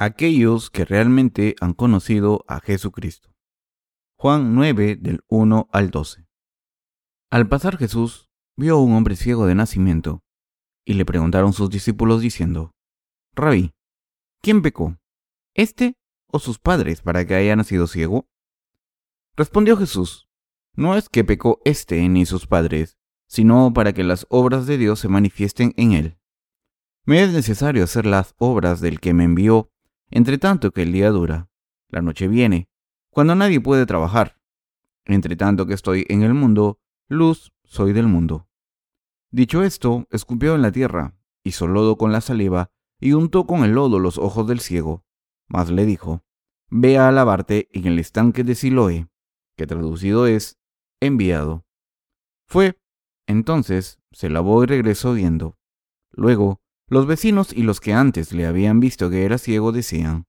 aquellos que realmente han conocido a Jesucristo. Juan 9 del 1 al 12. Al pasar Jesús vio a un hombre ciego de nacimiento y le preguntaron sus discípulos diciendo, Rabí, ¿quién pecó? ¿Este o sus padres para que haya nacido ciego? Respondió Jesús, no es que pecó éste ni sus padres, sino para que las obras de Dios se manifiesten en él. Me es necesario hacer las obras del que me envió, entre tanto que el día dura. La noche viene, cuando nadie puede trabajar. Entre tanto que estoy en el mundo, luz soy del mundo. Dicho esto, escupió en la tierra, hizo lodo con la saliva, y untó con el lodo los ojos del ciego. Mas le dijo, Ve a lavarte en el estanque de Siloé, que traducido es, enviado. Fue, entonces, se lavó y regresó viendo. Luego, los vecinos y los que antes le habían visto que era ciego decían,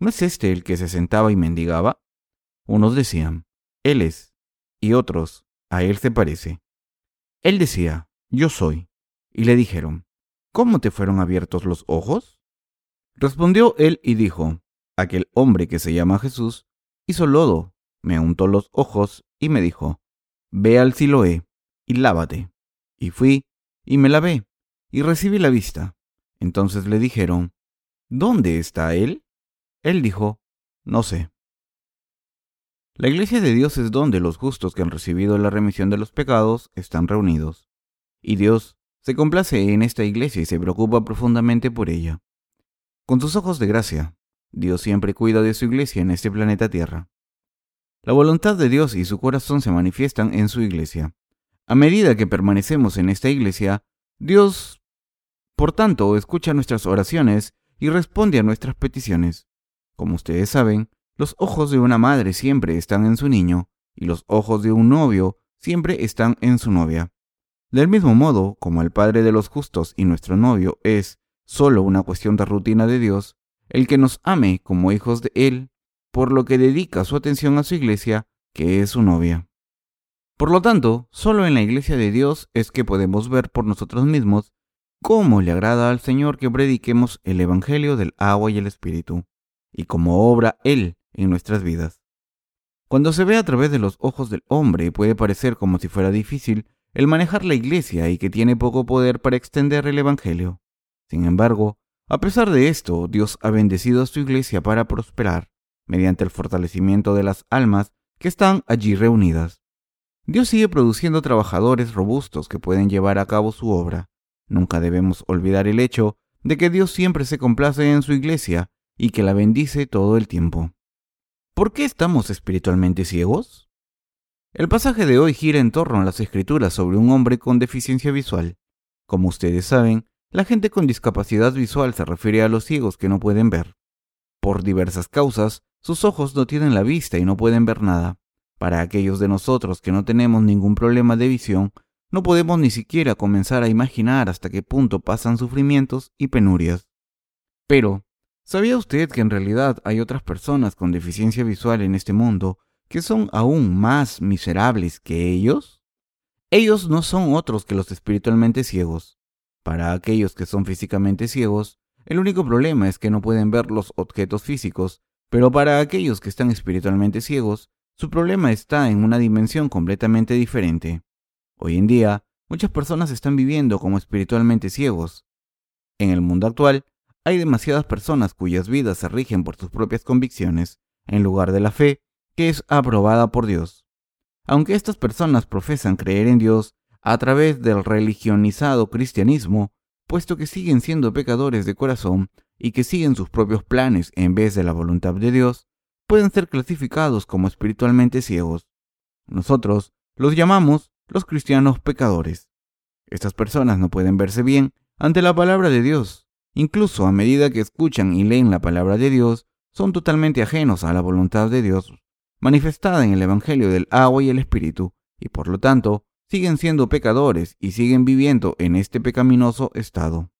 ¿no es este el que se sentaba y mendigaba? Unos decían, Él es, y otros, a Él se parece. Él decía, Yo soy. Y le dijeron, ¿Cómo te fueron abiertos los ojos? Respondió él y dijo, Aquel hombre que se llama Jesús hizo lodo, me untó los ojos y me dijo, Ve al Siloé y lávate. Y fui y me lavé y recibí la vista. Entonces le dijeron, ¿Dónde está él? Él dijo, No sé. La iglesia de Dios es donde los justos que han recibido la remisión de los pecados están reunidos. Y Dios se complace en esta iglesia y se preocupa profundamente por ella. Con sus ojos de gracia, Dios siempre cuida de su iglesia en este planeta Tierra. La voluntad de Dios y su corazón se manifiestan en su iglesia. A medida que permanecemos en esta iglesia, Dios por tanto, escucha nuestras oraciones y responde a nuestras peticiones. Como ustedes saben, los ojos de una madre siempre están en su niño y los ojos de un novio siempre están en su novia. Del mismo modo, como el Padre de los justos y nuestro novio es solo una cuestión de rutina de Dios, el que nos ame como hijos de Él, por lo que dedica su atención a su iglesia, que es su novia. Por lo tanto, solo en la iglesia de Dios es que podemos ver por nosotros mismos cómo le agrada al Señor que prediquemos el Evangelio del agua y el Espíritu, y cómo obra Él en nuestras vidas. Cuando se ve a través de los ojos del hombre puede parecer como si fuera difícil el manejar la iglesia y que tiene poco poder para extender el Evangelio. Sin embargo, a pesar de esto, Dios ha bendecido a su iglesia para prosperar, mediante el fortalecimiento de las almas que están allí reunidas. Dios sigue produciendo trabajadores robustos que pueden llevar a cabo su obra, Nunca debemos olvidar el hecho de que Dios siempre se complace en su iglesia y que la bendice todo el tiempo. ¿Por qué estamos espiritualmente ciegos? El pasaje de hoy gira en torno a las escrituras sobre un hombre con deficiencia visual. Como ustedes saben, la gente con discapacidad visual se refiere a los ciegos que no pueden ver. Por diversas causas, sus ojos no tienen la vista y no pueden ver nada. Para aquellos de nosotros que no tenemos ningún problema de visión, no podemos ni siquiera comenzar a imaginar hasta qué punto pasan sufrimientos y penurias. Pero, ¿sabía usted que en realidad hay otras personas con deficiencia visual en este mundo que son aún más miserables que ellos? Ellos no son otros que los espiritualmente ciegos. Para aquellos que son físicamente ciegos, el único problema es que no pueden ver los objetos físicos, pero para aquellos que están espiritualmente ciegos, su problema está en una dimensión completamente diferente. Hoy en día, muchas personas están viviendo como espiritualmente ciegos. En el mundo actual, hay demasiadas personas cuyas vidas se rigen por sus propias convicciones, en lugar de la fe que es aprobada por Dios. Aunque estas personas profesan creer en Dios a través del religionizado cristianismo, puesto que siguen siendo pecadores de corazón y que siguen sus propios planes en vez de la voluntad de Dios, pueden ser clasificados como espiritualmente ciegos. Nosotros los llamamos los cristianos pecadores. Estas personas no pueden verse bien ante la palabra de Dios. Incluso a medida que escuchan y leen la palabra de Dios, son totalmente ajenos a la voluntad de Dios, manifestada en el Evangelio del agua y el Espíritu, y por lo tanto siguen siendo pecadores y siguen viviendo en este pecaminoso estado.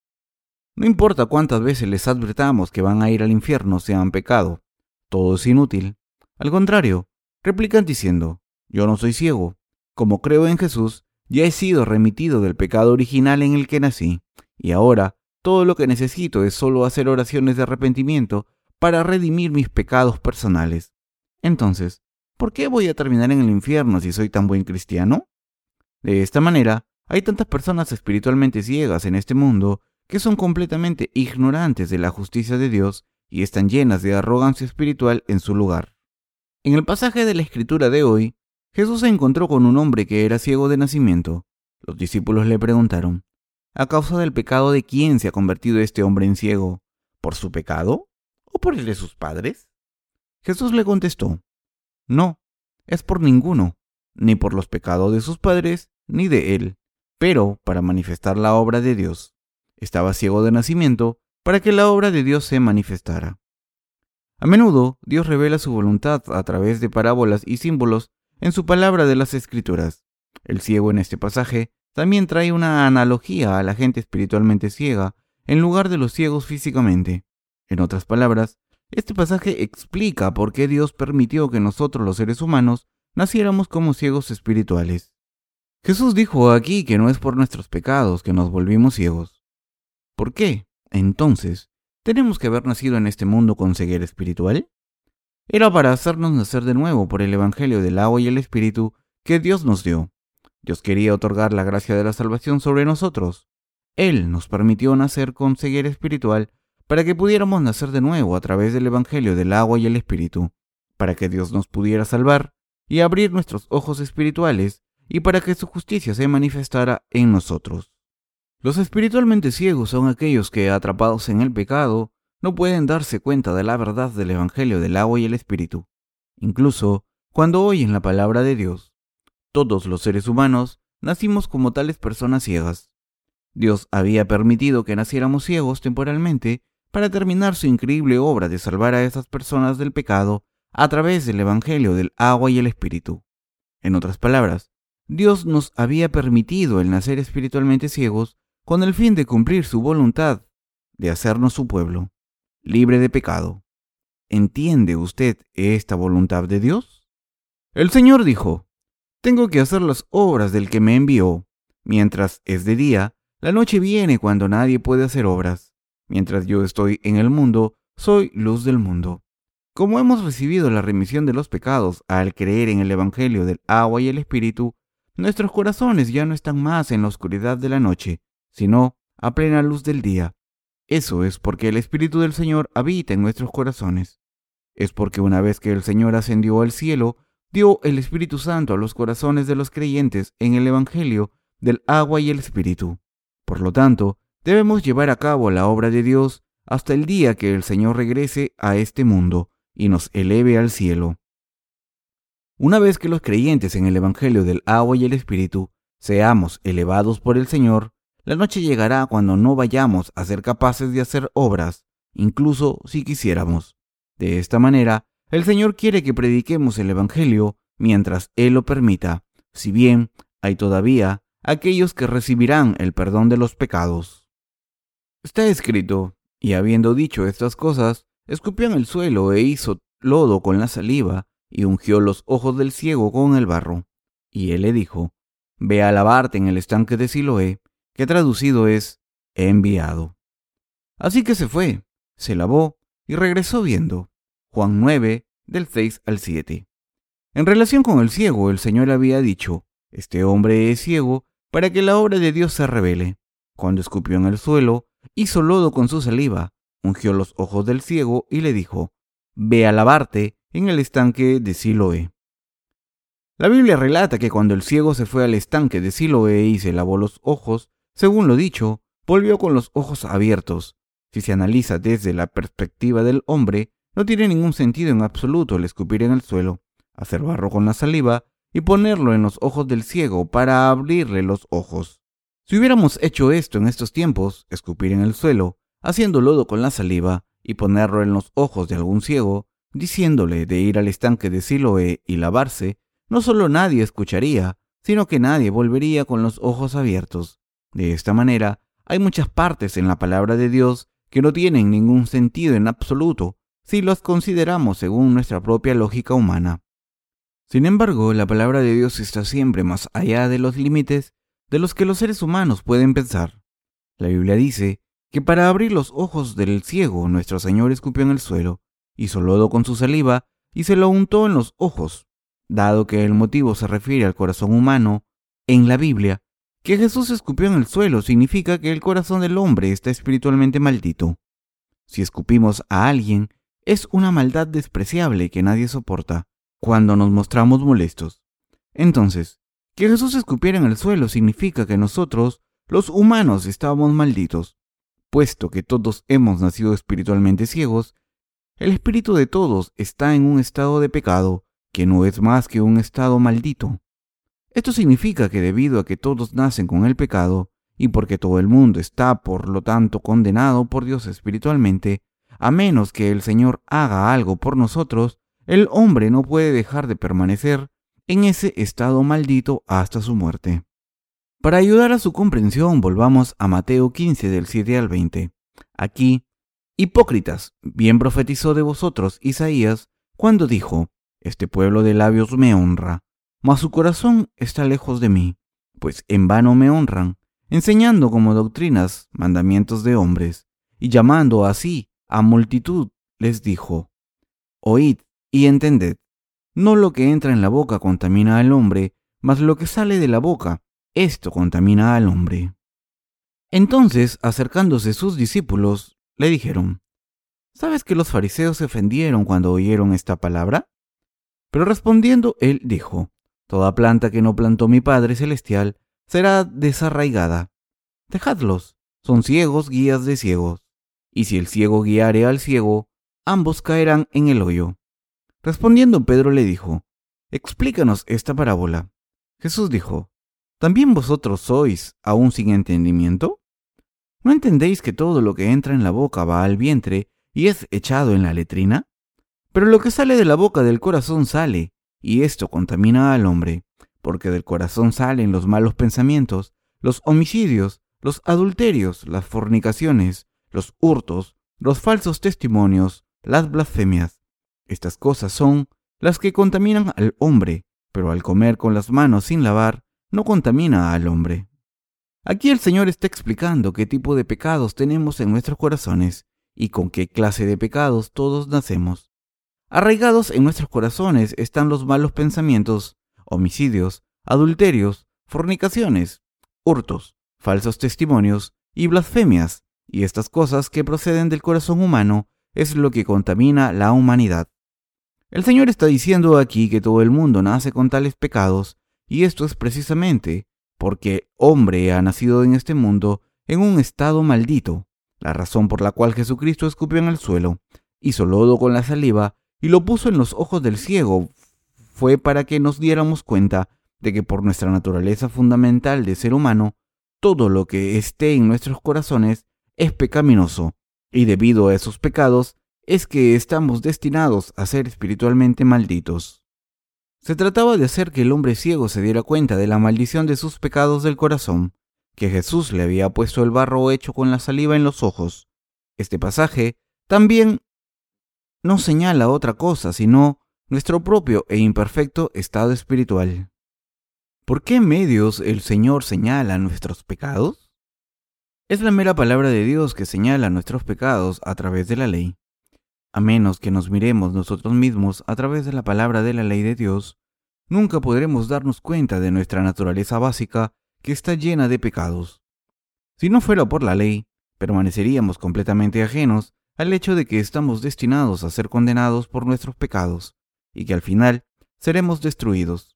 No importa cuántas veces les advertamos que van a ir al infierno si han pecado, todo es inútil. Al contrario, replican diciendo, yo no soy ciego, como creo en Jesús, ya he sido remitido del pecado original en el que nací, y ahora todo lo que necesito es solo hacer oraciones de arrepentimiento para redimir mis pecados personales. Entonces, ¿por qué voy a terminar en el infierno si soy tan buen cristiano? De esta manera, hay tantas personas espiritualmente ciegas en este mundo que son completamente ignorantes de la justicia de Dios y están llenas de arrogancia espiritual en su lugar. En el pasaje de la escritura de hoy, Jesús se encontró con un hombre que era ciego de nacimiento. Los discípulos le preguntaron, ¿a causa del pecado de quién se ha convertido este hombre en ciego? ¿Por su pecado? ¿O por el de sus padres? Jesús le contestó, no, es por ninguno, ni por los pecados de sus padres, ni de él, pero para manifestar la obra de Dios. Estaba ciego de nacimiento para que la obra de Dios se manifestara. A menudo Dios revela su voluntad a través de parábolas y símbolos en su palabra de las Escrituras. El ciego en este pasaje también trae una analogía a la gente espiritualmente ciega en lugar de los ciegos físicamente. En otras palabras, este pasaje explica por qué Dios permitió que nosotros los seres humanos naciéramos como ciegos espirituales. Jesús dijo aquí que no es por nuestros pecados que nos volvimos ciegos. ¿Por qué, entonces, tenemos que haber nacido en este mundo con ceguera espiritual? Era para hacernos nacer de nuevo por el Evangelio del agua y el Espíritu que Dios nos dio. Dios quería otorgar la gracia de la salvación sobre nosotros. Él nos permitió nacer con ceguera espiritual para que pudiéramos nacer de nuevo a través del Evangelio del agua y el Espíritu, para que Dios nos pudiera salvar y abrir nuestros ojos espirituales y para que su justicia se manifestara en nosotros. Los espiritualmente ciegos son aquellos que, atrapados en el pecado, no pueden darse cuenta de la verdad del Evangelio del agua y el Espíritu. Incluso cuando oyen la palabra de Dios, todos los seres humanos nacimos como tales personas ciegas. Dios había permitido que naciéramos ciegos temporalmente para terminar su increíble obra de salvar a esas personas del pecado a través del Evangelio del agua y el Espíritu. En otras palabras, Dios nos había permitido el nacer espiritualmente ciegos con el fin de cumplir su voluntad de hacernos su pueblo libre de pecado. ¿Entiende usted esta voluntad de Dios? El Señor dijo, Tengo que hacer las obras del que me envió. Mientras es de día, la noche viene cuando nadie puede hacer obras. Mientras yo estoy en el mundo, soy luz del mundo. Como hemos recibido la remisión de los pecados al creer en el Evangelio del agua y el Espíritu, nuestros corazones ya no están más en la oscuridad de la noche, sino a plena luz del día. Eso es porque el Espíritu del Señor habita en nuestros corazones. Es porque una vez que el Señor ascendió al cielo, dio el Espíritu Santo a los corazones de los creyentes en el Evangelio del agua y el Espíritu. Por lo tanto, debemos llevar a cabo la obra de Dios hasta el día que el Señor regrese a este mundo y nos eleve al cielo. Una vez que los creyentes en el Evangelio del agua y el Espíritu seamos elevados por el Señor, la noche llegará cuando no vayamos a ser capaces de hacer obras, incluso si quisiéramos. De esta manera, el Señor quiere que prediquemos el Evangelio mientras Él lo permita, si bien hay todavía aquellos que recibirán el perdón de los pecados. Está escrito, y habiendo dicho estas cosas, escupió en el suelo e hizo lodo con la saliva, y ungió los ojos del ciego con el barro. Y él le dijo, Ve a lavarte en el estanque de Siloé, que traducido es enviado. Así que se fue, se lavó y regresó viendo. Juan 9, del 6 al 7. En relación con el ciego, el Señor había dicho, este hombre es ciego para que la obra de Dios se revele. Cuando escupió en el suelo, hizo lodo con su saliva, ungió los ojos del ciego y le dijo, Ve a lavarte en el estanque de Siloé. La Biblia relata que cuando el ciego se fue al estanque de Siloé y se lavó los ojos, según lo dicho, volvió con los ojos abiertos. Si se analiza desde la perspectiva del hombre, no tiene ningún sentido en absoluto el escupir en el suelo, hacer barro con la saliva y ponerlo en los ojos del ciego para abrirle los ojos. Si hubiéramos hecho esto en estos tiempos, escupir en el suelo, haciendo lodo con la saliva y ponerlo en los ojos de algún ciego, diciéndole de ir al estanque de Siloé y lavarse, no solo nadie escucharía, sino que nadie volvería con los ojos abiertos. De esta manera, hay muchas partes en la palabra de Dios que no tienen ningún sentido en absoluto si las consideramos según nuestra propia lógica humana. Sin embargo, la palabra de Dios está siempre más allá de los límites de los que los seres humanos pueden pensar. La Biblia dice que para abrir los ojos del ciego nuestro Señor escupió en el suelo hizo lodo con su saliva y se lo untó en los ojos. Dado que el motivo se refiere al corazón humano, en la Biblia, que Jesús escupió en el suelo significa que el corazón del hombre está espiritualmente maldito. Si escupimos a alguien, es una maldad despreciable que nadie soporta cuando nos mostramos molestos. Entonces, que Jesús escupiera en el suelo significa que nosotros, los humanos, estábamos malditos. Puesto que todos hemos nacido espiritualmente ciegos, el espíritu de todos está en un estado de pecado, que no es más que un estado maldito. Esto significa que debido a que todos nacen con el pecado, y porque todo el mundo está por lo tanto condenado por Dios espiritualmente, a menos que el Señor haga algo por nosotros, el hombre no puede dejar de permanecer en ese estado maldito hasta su muerte. Para ayudar a su comprensión, volvamos a Mateo 15 del 7 al 20. Aquí, Hipócritas, bien profetizó de vosotros Isaías cuando dijo, Este pueblo de labios me honra, mas su corazón está lejos de mí, pues en vano me honran, enseñando como doctrinas mandamientos de hombres, y llamando así a multitud, les dijo, Oíd y entended, no lo que entra en la boca contamina al hombre, mas lo que sale de la boca, esto contamina al hombre. Entonces, acercándose sus discípulos, le dijeron, ¿Sabes que los fariseos se ofendieron cuando oyeron esta palabra? Pero respondiendo él dijo, Toda planta que no plantó mi Padre Celestial será desarraigada. Dejadlos, son ciegos guías de ciegos. Y si el ciego guiare al ciego, ambos caerán en el hoyo. Respondiendo Pedro le dijo, Explícanos esta parábola. Jesús dijo, ¿también vosotros sois aún sin entendimiento? ¿No entendéis que todo lo que entra en la boca va al vientre y es echado en la letrina? Pero lo que sale de la boca del corazón sale, y esto contamina al hombre, porque del corazón salen los malos pensamientos, los homicidios, los adulterios, las fornicaciones, los hurtos, los falsos testimonios, las blasfemias. Estas cosas son las que contaminan al hombre, pero al comer con las manos sin lavar, no contamina al hombre. Aquí el Señor está explicando qué tipo de pecados tenemos en nuestros corazones y con qué clase de pecados todos nacemos. Arraigados en nuestros corazones están los malos pensamientos, homicidios, adulterios, fornicaciones, hurtos, falsos testimonios y blasfemias, y estas cosas que proceden del corazón humano es lo que contamina la humanidad. El Señor está diciendo aquí que todo el mundo nace con tales pecados, y esto es precisamente porque hombre ha nacido en este mundo en un estado maldito, la razón por la cual Jesucristo escupió en el suelo, hizo lodo con la saliva y lo puso en los ojos del ciego fue para que nos diéramos cuenta de que por nuestra naturaleza fundamental de ser humano, todo lo que esté en nuestros corazones es pecaminoso, y debido a esos pecados es que estamos destinados a ser espiritualmente malditos. Se trataba de hacer que el hombre ciego se diera cuenta de la maldición de sus pecados del corazón, que Jesús le había puesto el barro hecho con la saliva en los ojos. Este pasaje también no señala otra cosa sino nuestro propio e imperfecto estado espiritual. ¿Por qué medios el Señor señala nuestros pecados? Es la mera palabra de Dios que señala nuestros pecados a través de la ley. A menos que nos miremos nosotros mismos a través de la palabra de la ley de Dios, nunca podremos darnos cuenta de nuestra naturaleza básica que está llena de pecados. Si no fuera por la ley, permaneceríamos completamente ajenos al hecho de que estamos destinados a ser condenados por nuestros pecados y que al final seremos destruidos.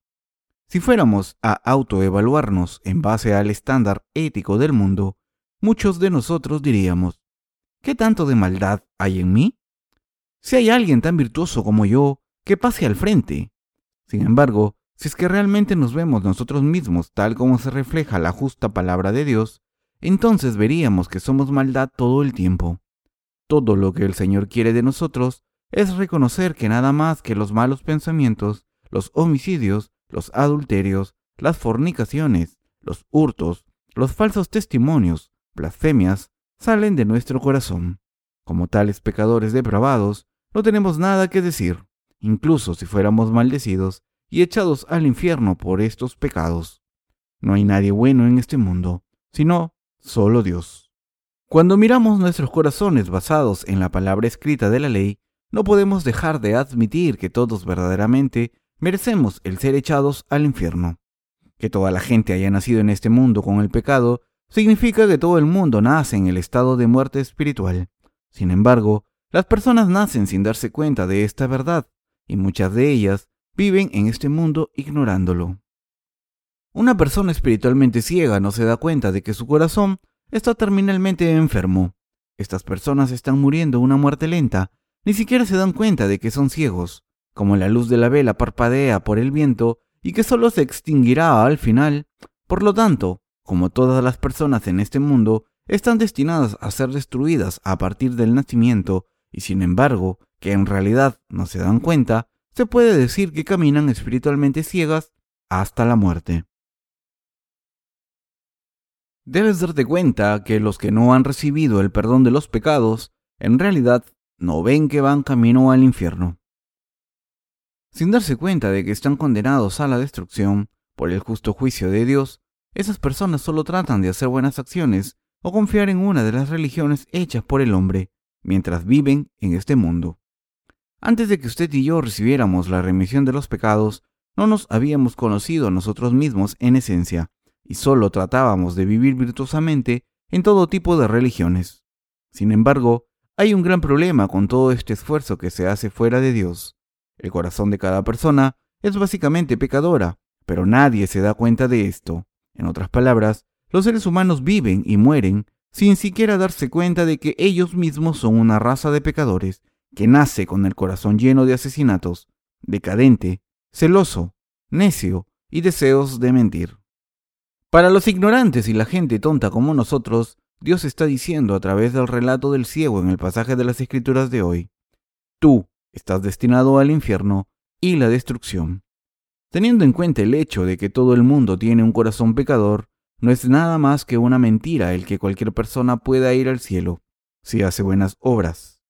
Si fuéramos a autoevaluarnos en base al estándar ético del mundo, muchos de nosotros diríamos, ¿qué tanto de maldad hay en mí? Si hay alguien tan virtuoso como yo, que pase al frente. Sin embargo, si es que realmente nos vemos nosotros mismos tal como se refleja la justa palabra de Dios, entonces veríamos que somos maldad todo el tiempo. Todo lo que el Señor quiere de nosotros es reconocer que nada más que los malos pensamientos, los homicidios, los adulterios, las fornicaciones, los hurtos, los falsos testimonios, blasfemias, salen de nuestro corazón. Como tales pecadores depravados, no tenemos nada que decir, incluso si fuéramos maldecidos y echados al infierno por estos pecados. No hay nadie bueno en este mundo, sino solo Dios. Cuando miramos nuestros corazones basados en la palabra escrita de la ley, no podemos dejar de admitir que todos verdaderamente merecemos el ser echados al infierno. Que toda la gente haya nacido en este mundo con el pecado significa que todo el mundo nace en el estado de muerte espiritual. Sin embargo, las personas nacen sin darse cuenta de esta verdad, y muchas de ellas viven en este mundo ignorándolo. Una persona espiritualmente ciega no se da cuenta de que su corazón está terminalmente enfermo. Estas personas están muriendo una muerte lenta, ni siquiera se dan cuenta de que son ciegos, como la luz de la vela parpadea por el viento y que solo se extinguirá al final. Por lo tanto, como todas las personas en este mundo, están destinadas a ser destruidas a partir del nacimiento, y sin embargo, que en realidad no se dan cuenta, se puede decir que caminan espiritualmente ciegas hasta la muerte. Debes darte cuenta que los que no han recibido el perdón de los pecados, en realidad no ven que van camino al infierno. Sin darse cuenta de que están condenados a la destrucción por el justo juicio de Dios, esas personas solo tratan de hacer buenas acciones o confiar en una de las religiones hechas por el hombre mientras viven en este mundo. Antes de que usted y yo recibiéramos la remisión de los pecados, no nos habíamos conocido nosotros mismos en esencia, y solo tratábamos de vivir virtuosamente en todo tipo de religiones. Sin embargo, hay un gran problema con todo este esfuerzo que se hace fuera de Dios. El corazón de cada persona es básicamente pecadora, pero nadie se da cuenta de esto. En otras palabras, los seres humanos viven y mueren sin siquiera darse cuenta de que ellos mismos son una raza de pecadores que nace con el corazón lleno de asesinatos, decadente, celoso, necio y deseos de mentir. Para los ignorantes y la gente tonta como nosotros, Dios está diciendo a través del relato del ciego en el pasaje de las Escrituras de hoy, tú estás destinado al infierno y la destrucción. Teniendo en cuenta el hecho de que todo el mundo tiene un corazón pecador, no es nada más que una mentira el que cualquier persona pueda ir al cielo si hace buenas obras.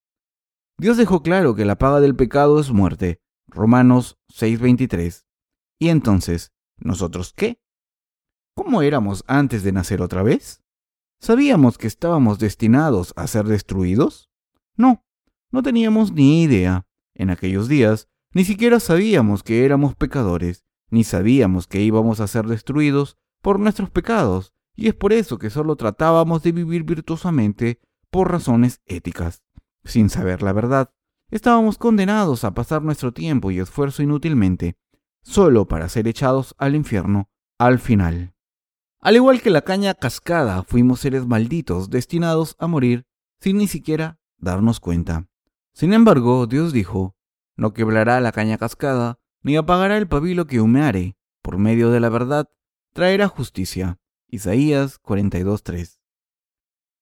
Dios dejó claro que la paga del pecado es muerte, Romanos 6:23. Y entonces, ¿nosotros qué? ¿Cómo éramos antes de nacer otra vez? ¿Sabíamos que estábamos destinados a ser destruidos? No, no teníamos ni idea. En aquellos días ni siquiera sabíamos que éramos pecadores, ni sabíamos que íbamos a ser destruidos por nuestros pecados, y es por eso que solo tratábamos de vivir virtuosamente por razones éticas. Sin saber la verdad, estábamos condenados a pasar nuestro tiempo y esfuerzo inútilmente, solo para ser echados al infierno al final. Al igual que la caña cascada, fuimos seres malditos destinados a morir sin ni siquiera darnos cuenta. Sin embargo, Dios dijo, no quebrará la caña cascada, ni apagará el pabilo que humeare, por medio de la verdad, traerá justicia. Isaías 42.3.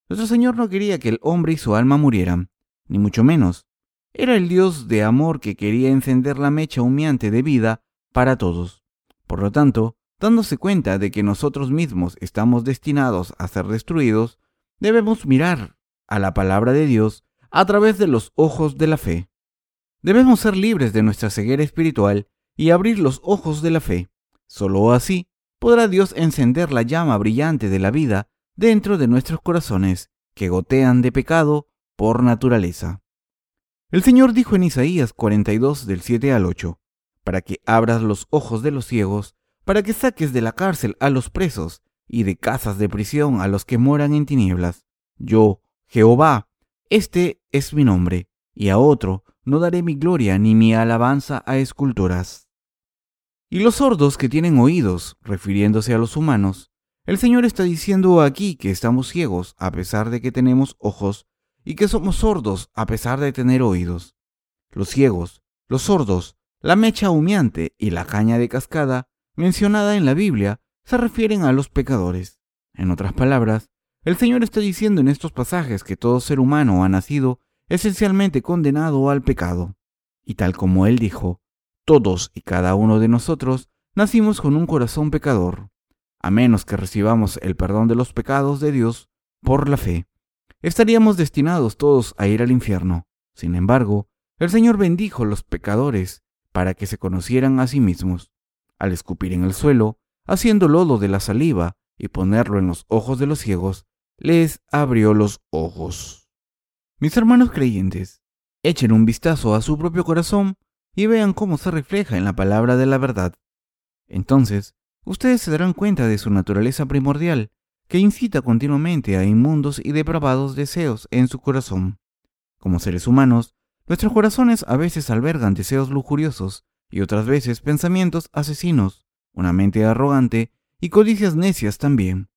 Nuestro Señor no quería que el hombre y su alma murieran, ni mucho menos. Era el Dios de amor que quería encender la mecha humeante de vida para todos. Por lo tanto, dándose cuenta de que nosotros mismos estamos destinados a ser destruidos, debemos mirar a la palabra de Dios a través de los ojos de la fe. Debemos ser libres de nuestra ceguera espiritual y abrir los ojos de la fe. Solo así podrá Dios encender la llama brillante de la vida dentro de nuestros corazones que gotean de pecado por naturaleza. El Señor dijo en Isaías 42 del 7 al 8, para que abras los ojos de los ciegos para que saques de la cárcel a los presos y de casas de prisión a los que moran en tinieblas. Yo, Jehová, este es mi nombre, y a otro no daré mi gloria ni mi alabanza a esculturas. Y los sordos que tienen oídos, refiriéndose a los humanos, el Señor está diciendo aquí que estamos ciegos a pesar de que tenemos ojos y que somos sordos a pesar de tener oídos. Los ciegos, los sordos, la mecha humeante y la caña de cascada mencionada en la Biblia se refieren a los pecadores. En otras palabras, el Señor está diciendo en estos pasajes que todo ser humano ha nacido esencialmente condenado al pecado. Y tal como Él dijo, todos y cada uno de nosotros nacimos con un corazón pecador, a menos que recibamos el perdón de los pecados de Dios por la fe. Estaríamos destinados todos a ir al infierno. Sin embargo, el Señor bendijo a los pecadores para que se conocieran a sí mismos al escupir en el suelo, haciendo lodo de la saliva y ponerlo en los ojos de los ciegos, les abrió los ojos. Mis hermanos creyentes, Echen un vistazo a su propio corazón y vean cómo se refleja en la palabra de la verdad. Entonces, ustedes se darán cuenta de su naturaleza primordial, que incita continuamente a inmundos y depravados deseos en su corazón. Como seres humanos, nuestros corazones a veces albergan deseos lujuriosos y otras veces pensamientos asesinos, una mente arrogante y codicias necias también.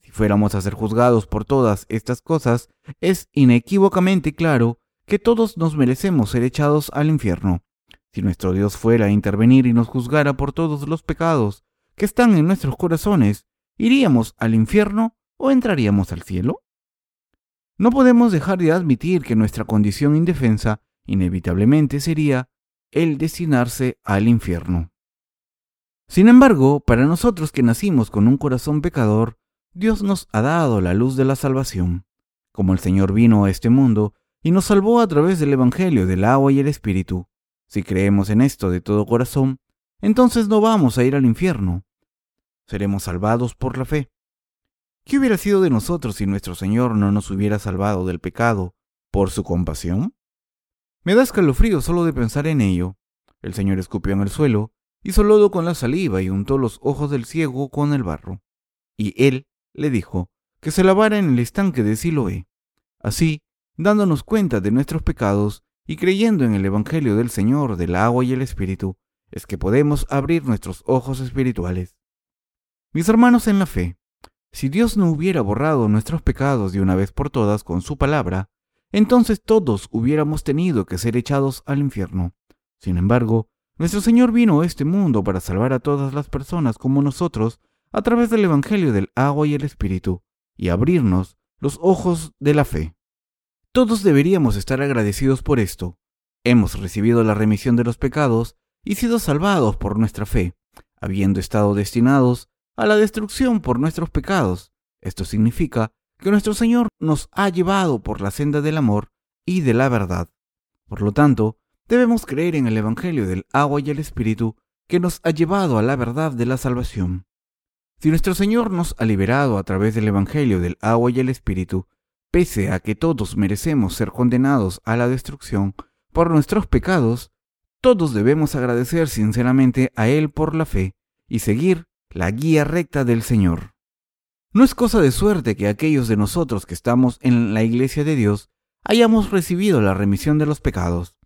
Si fuéramos a ser juzgados por todas estas cosas, es inequívocamente claro que todos nos merecemos ser echados al infierno. Si nuestro Dios fuera a intervenir y nos juzgara por todos los pecados que están en nuestros corazones, ¿iríamos al infierno o entraríamos al cielo? No podemos dejar de admitir que nuestra condición indefensa inevitablemente sería el destinarse al infierno. Sin embargo, para nosotros que nacimos con un corazón pecador, Dios nos ha dado la luz de la salvación. Como el Señor vino a este mundo y nos salvó a través del Evangelio del agua y el Espíritu, si creemos en esto de todo corazón, entonces no vamos a ir al infierno. Seremos salvados por la fe. ¿Qué hubiera sido de nosotros si nuestro Señor no nos hubiera salvado del pecado por su compasión? Me da escalofrío solo de pensar en ello. El Señor escupió en el suelo, hizo lodo con la saliva y untó los ojos del ciego con el barro. Y él le dijo que se lavara en el estanque de Siloé. Así, dándonos cuenta de nuestros pecados y creyendo en el Evangelio del Señor del agua y el Espíritu, es que podemos abrir nuestros ojos espirituales. Mis hermanos en la fe, si Dios no hubiera borrado nuestros pecados de una vez por todas con su palabra, entonces todos hubiéramos tenido que ser echados al infierno. Sin embargo, nuestro Señor vino a este mundo para salvar a todas las personas como nosotros a través del Evangelio del agua y el Espíritu, y abrirnos los ojos de la fe. Todos deberíamos estar agradecidos por esto. Hemos recibido la remisión de los pecados y sido salvados por nuestra fe, habiendo estado destinados a la destrucción por nuestros pecados. Esto significa que nuestro Señor nos ha llevado por la senda del amor y de la verdad. Por lo tanto, debemos creer en el Evangelio del agua y el Espíritu que nos ha llevado a la verdad de la salvación. Si nuestro Señor nos ha liberado a través del Evangelio del agua y el Espíritu, pese a que todos merecemos ser condenados a la destrucción por nuestros pecados, todos debemos agradecer sinceramente a Él por la fe y seguir la guía recta del Señor. No es cosa de suerte que aquellos de nosotros que estamos en la iglesia de Dios hayamos recibido la remisión de los pecados.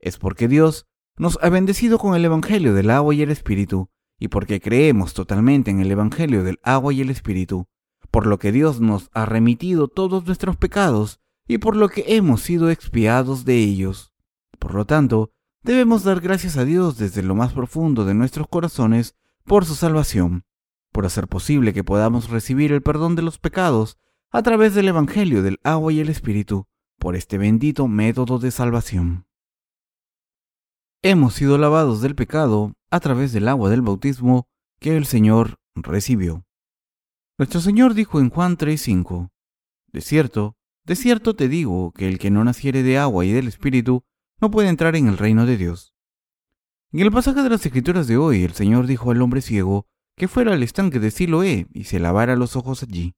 Es porque Dios nos ha bendecido con el Evangelio del agua y el Espíritu, y porque creemos totalmente en el Evangelio del agua y el Espíritu, por lo que Dios nos ha remitido todos nuestros pecados y por lo que hemos sido expiados de ellos. Por lo tanto, debemos dar gracias a Dios desde lo más profundo de nuestros corazones por su salvación por hacer posible que podamos recibir el perdón de los pecados a través del Evangelio del agua y el Espíritu, por este bendito método de salvación. Hemos sido lavados del pecado a través del agua del bautismo que el Señor recibió. Nuestro Señor dijo en Juan 3:5, De cierto, de cierto te digo que el que no naciere de agua y del Espíritu no puede entrar en el reino de Dios. En el pasaje de las Escrituras de hoy, el Señor dijo al hombre ciego que fuera al estanque de Siloé y se lavara los ojos allí.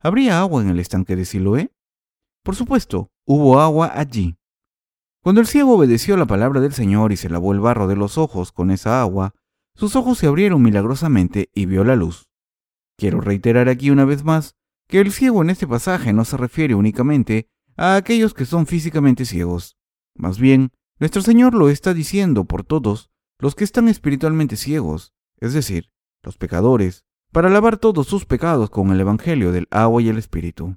¿Habría agua en el estanque de Siloé? Por supuesto, hubo agua allí. Cuando el ciego obedeció la palabra del Señor y se lavó el barro de los ojos con esa agua, sus ojos se abrieron milagrosamente y vio la luz. Quiero reiterar aquí una vez más que el ciego en este pasaje no se refiere únicamente a aquellos que son físicamente ciegos. Más bien, nuestro Señor lo está diciendo por todos los que están espiritualmente ciegos, es decir, los pecadores, para lavar todos sus pecados con el Evangelio del agua y el Espíritu.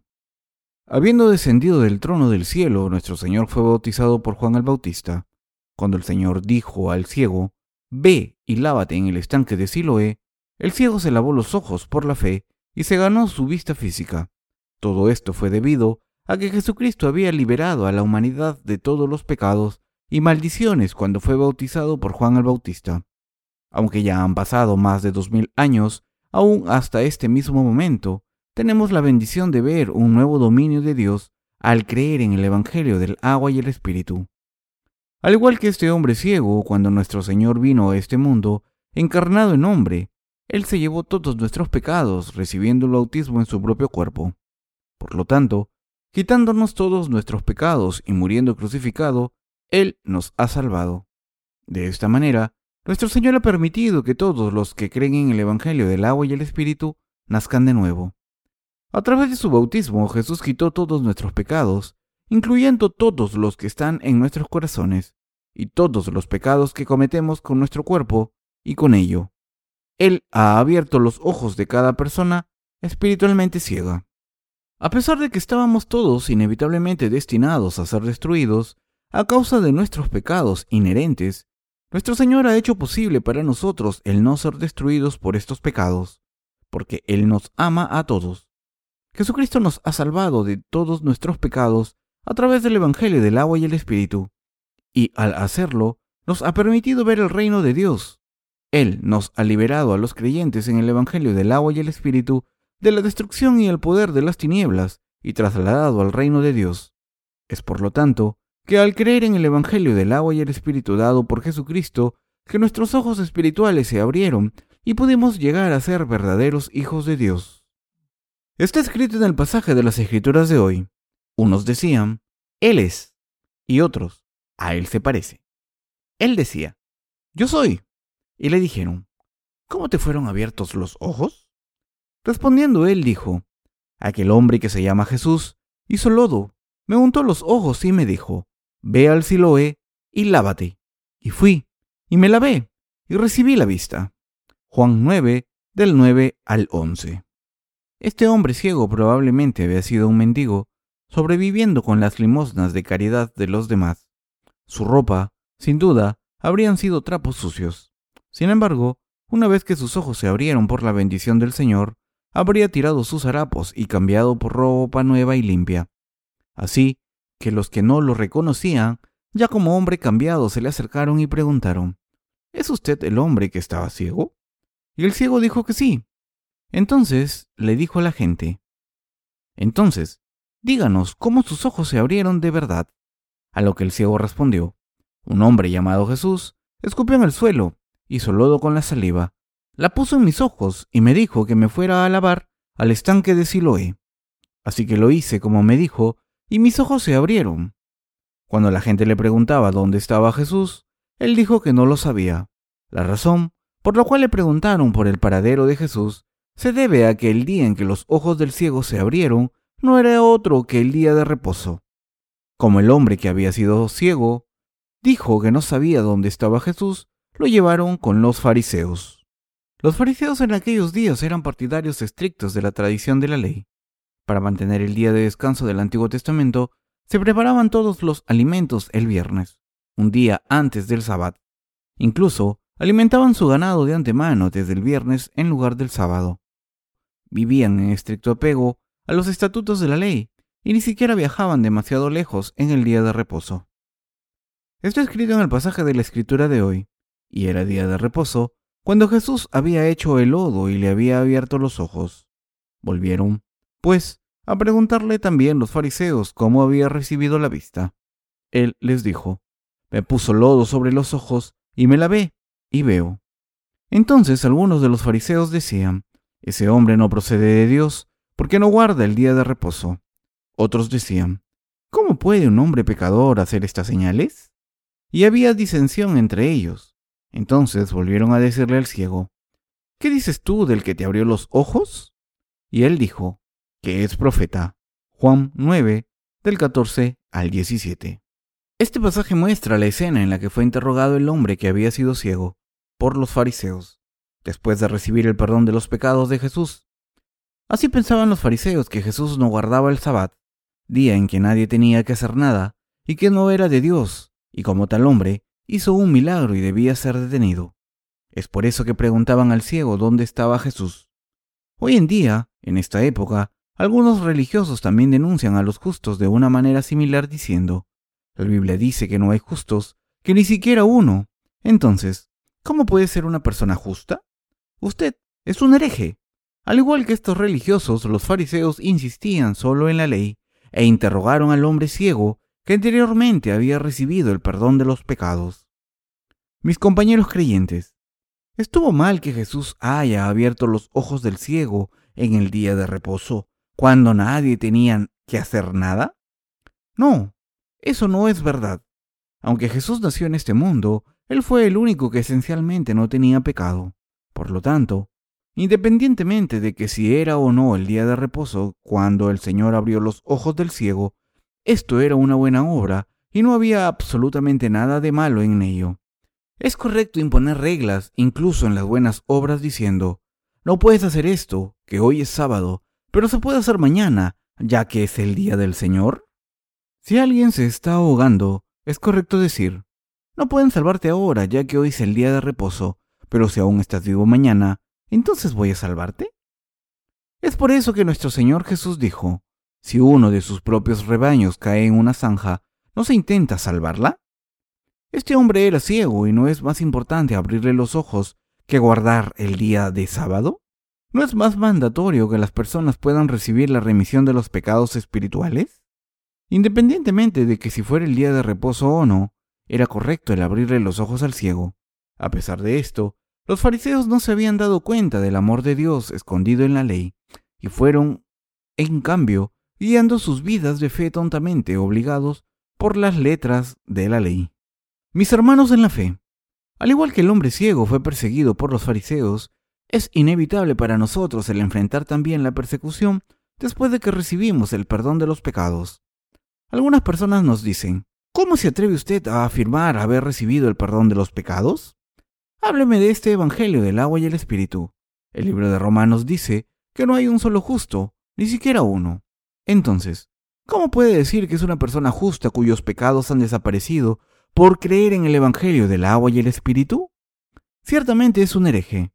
Habiendo descendido del trono del cielo, nuestro Señor fue bautizado por Juan el Bautista. Cuando el Señor dijo al ciego, Ve y lávate en el estanque de Siloé, el ciego se lavó los ojos por la fe y se ganó su vista física. Todo esto fue debido a que Jesucristo había liberado a la humanidad de todos los pecados y maldiciones cuando fue bautizado por Juan el Bautista. Aunque ya han pasado más de dos mil años, aún hasta este mismo momento, tenemos la bendición de ver un nuevo dominio de Dios al creer en el Evangelio del agua y el Espíritu. Al igual que este hombre ciego, cuando nuestro Señor vino a este mundo, encarnado en hombre, Él se llevó todos nuestros pecados, recibiendo el bautismo en su propio cuerpo. Por lo tanto, quitándonos todos nuestros pecados y muriendo crucificado, Él nos ha salvado. De esta manera, nuestro Señor ha permitido que todos los que creen en el Evangelio del agua y el Espíritu nazcan de nuevo. A través de su bautismo, Jesús quitó todos nuestros pecados, incluyendo todos los que están en nuestros corazones, y todos los pecados que cometemos con nuestro cuerpo y con ello. Él ha abierto los ojos de cada persona espiritualmente ciega. A pesar de que estábamos todos inevitablemente destinados a ser destruidos a causa de nuestros pecados inherentes, nuestro Señor ha hecho posible para nosotros el no ser destruidos por estos pecados, porque Él nos ama a todos. Jesucristo nos ha salvado de todos nuestros pecados a través del Evangelio del agua y el Espíritu, y al hacerlo nos ha permitido ver el reino de Dios. Él nos ha liberado a los creyentes en el Evangelio del agua y el Espíritu de la destrucción y el poder de las tinieblas y trasladado al reino de Dios. Es por lo tanto que al creer en el Evangelio del agua y el Espíritu dado por Jesucristo, que nuestros ojos espirituales se abrieron y pudimos llegar a ser verdaderos hijos de Dios. Está escrito en el pasaje de las Escrituras de hoy. Unos decían, Él es, y otros, a Él se parece. Él decía, Yo soy. Y le dijeron, ¿Cómo te fueron abiertos los ojos? Respondiendo él dijo, Aquel hombre que se llama Jesús hizo lodo, me untó los ojos y me dijo, Ve al Siloé y lávate. Y fui, y me lavé, y recibí la vista. Juan 9, del 9 al 11. Este hombre ciego probablemente había sido un mendigo, sobreviviendo con las limosnas de caridad de los demás. Su ropa, sin duda, habrían sido trapos sucios. Sin embargo, una vez que sus ojos se abrieron por la bendición del Señor, habría tirado sus harapos y cambiado por ropa nueva y limpia. Así que los que no lo reconocían, ya como hombre cambiado, se le acercaron y preguntaron, ¿Es usted el hombre que estaba ciego? Y el ciego dijo que sí. Entonces le dijo a la gente, Entonces, díganos cómo sus ojos se abrieron de verdad. A lo que el ciego respondió, Un hombre llamado Jesús escupió en el suelo, hizo lodo con la saliva, la puso en mis ojos y me dijo que me fuera a lavar al estanque de Siloé. Así que lo hice como me dijo y mis ojos se abrieron. Cuando la gente le preguntaba dónde estaba Jesús, él dijo que no lo sabía. La razón por la cual le preguntaron por el paradero de Jesús se debe a que el día en que los ojos del ciego se abrieron no era otro que el día de reposo. Como el hombre que había sido ciego dijo que no sabía dónde estaba Jesús, lo llevaron con los fariseos. Los fariseos en aquellos días eran partidarios estrictos de la tradición de la ley. Para mantener el día de descanso del Antiguo Testamento, se preparaban todos los alimentos el viernes, un día antes del sábado. Incluso alimentaban su ganado de antemano desde el viernes en lugar del sábado. Vivían en estricto apego a los estatutos de la ley y ni siquiera viajaban demasiado lejos en el día de reposo. Esto escrito en el pasaje de la escritura de hoy, y era día de reposo, cuando Jesús había hecho el lodo y le había abierto los ojos. Volvieron pues a preguntarle también los fariseos cómo había recibido la vista. Él les dijo, me puso lodo sobre los ojos y me lavé y veo. Entonces algunos de los fariseos decían, ese hombre no procede de Dios porque no guarda el día de reposo. Otros decían, ¿cómo puede un hombre pecador hacer estas señales? Y había disensión entre ellos. Entonces volvieron a decirle al ciego, ¿qué dices tú del que te abrió los ojos? Y él dijo, que es profeta. Juan 9, del 14 al 17. Este pasaje muestra la escena en la que fue interrogado el hombre que había sido ciego por los fariseos, después de recibir el perdón de los pecados de Jesús. Así pensaban los fariseos que Jesús no guardaba el sabbat, día en que nadie tenía que hacer nada, y que no era de Dios, y como tal hombre, hizo un milagro y debía ser detenido. Es por eso que preguntaban al ciego dónde estaba Jesús. Hoy en día, en esta época, algunos religiosos también denuncian a los justos de una manera similar diciendo, la Biblia dice que no hay justos, que ni siquiera uno. Entonces, ¿cómo puede ser una persona justa? Usted es un hereje. Al igual que estos religiosos, los fariseos insistían solo en la ley e interrogaron al hombre ciego que anteriormente había recibido el perdón de los pecados. Mis compañeros creyentes, ¿estuvo mal que Jesús haya abierto los ojos del ciego en el día de reposo cuando nadie tenía que hacer nada? No, eso no es verdad. Aunque Jesús nació en este mundo, Él fue el único que esencialmente no tenía pecado. Por lo tanto, independientemente de que si era o no el día de reposo cuando el Señor abrió los ojos del ciego, esto era una buena obra y no había absolutamente nada de malo en ello. Es correcto imponer reglas incluso en las buenas obras diciendo, no puedes hacer esto, que hoy es sábado, pero se puede hacer mañana, ya que es el día del Señor. Si alguien se está ahogando, es correcto decir, no pueden salvarte ahora, ya que hoy es el día de reposo, pero si aún estás vivo mañana, entonces voy a salvarte. Es por eso que nuestro Señor Jesús dijo, si uno de sus propios rebaños cae en una zanja, ¿no se intenta salvarla? Este hombre era ciego y no es más importante abrirle los ojos que guardar el día de sábado. ¿No es más mandatorio que las personas puedan recibir la remisión de los pecados espirituales? Independientemente de que si fuera el día de reposo o no, era correcto el abrirle los ojos al ciego. A pesar de esto, los fariseos no se habían dado cuenta del amor de Dios escondido en la ley y fueron, en cambio, guiando sus vidas de fe tontamente obligados por las letras de la ley. Mis hermanos en la fe, al igual que el hombre ciego fue perseguido por los fariseos, es inevitable para nosotros el enfrentar también la persecución después de que recibimos el perdón de los pecados. Algunas personas nos dicen, ¿cómo se atreve usted a afirmar haber recibido el perdón de los pecados? Hábleme de este Evangelio del agua y el Espíritu. El libro de Romanos dice que no hay un solo justo, ni siquiera uno. Entonces, ¿cómo puede decir que es una persona justa cuyos pecados han desaparecido por creer en el Evangelio del agua y el Espíritu? Ciertamente es un hereje.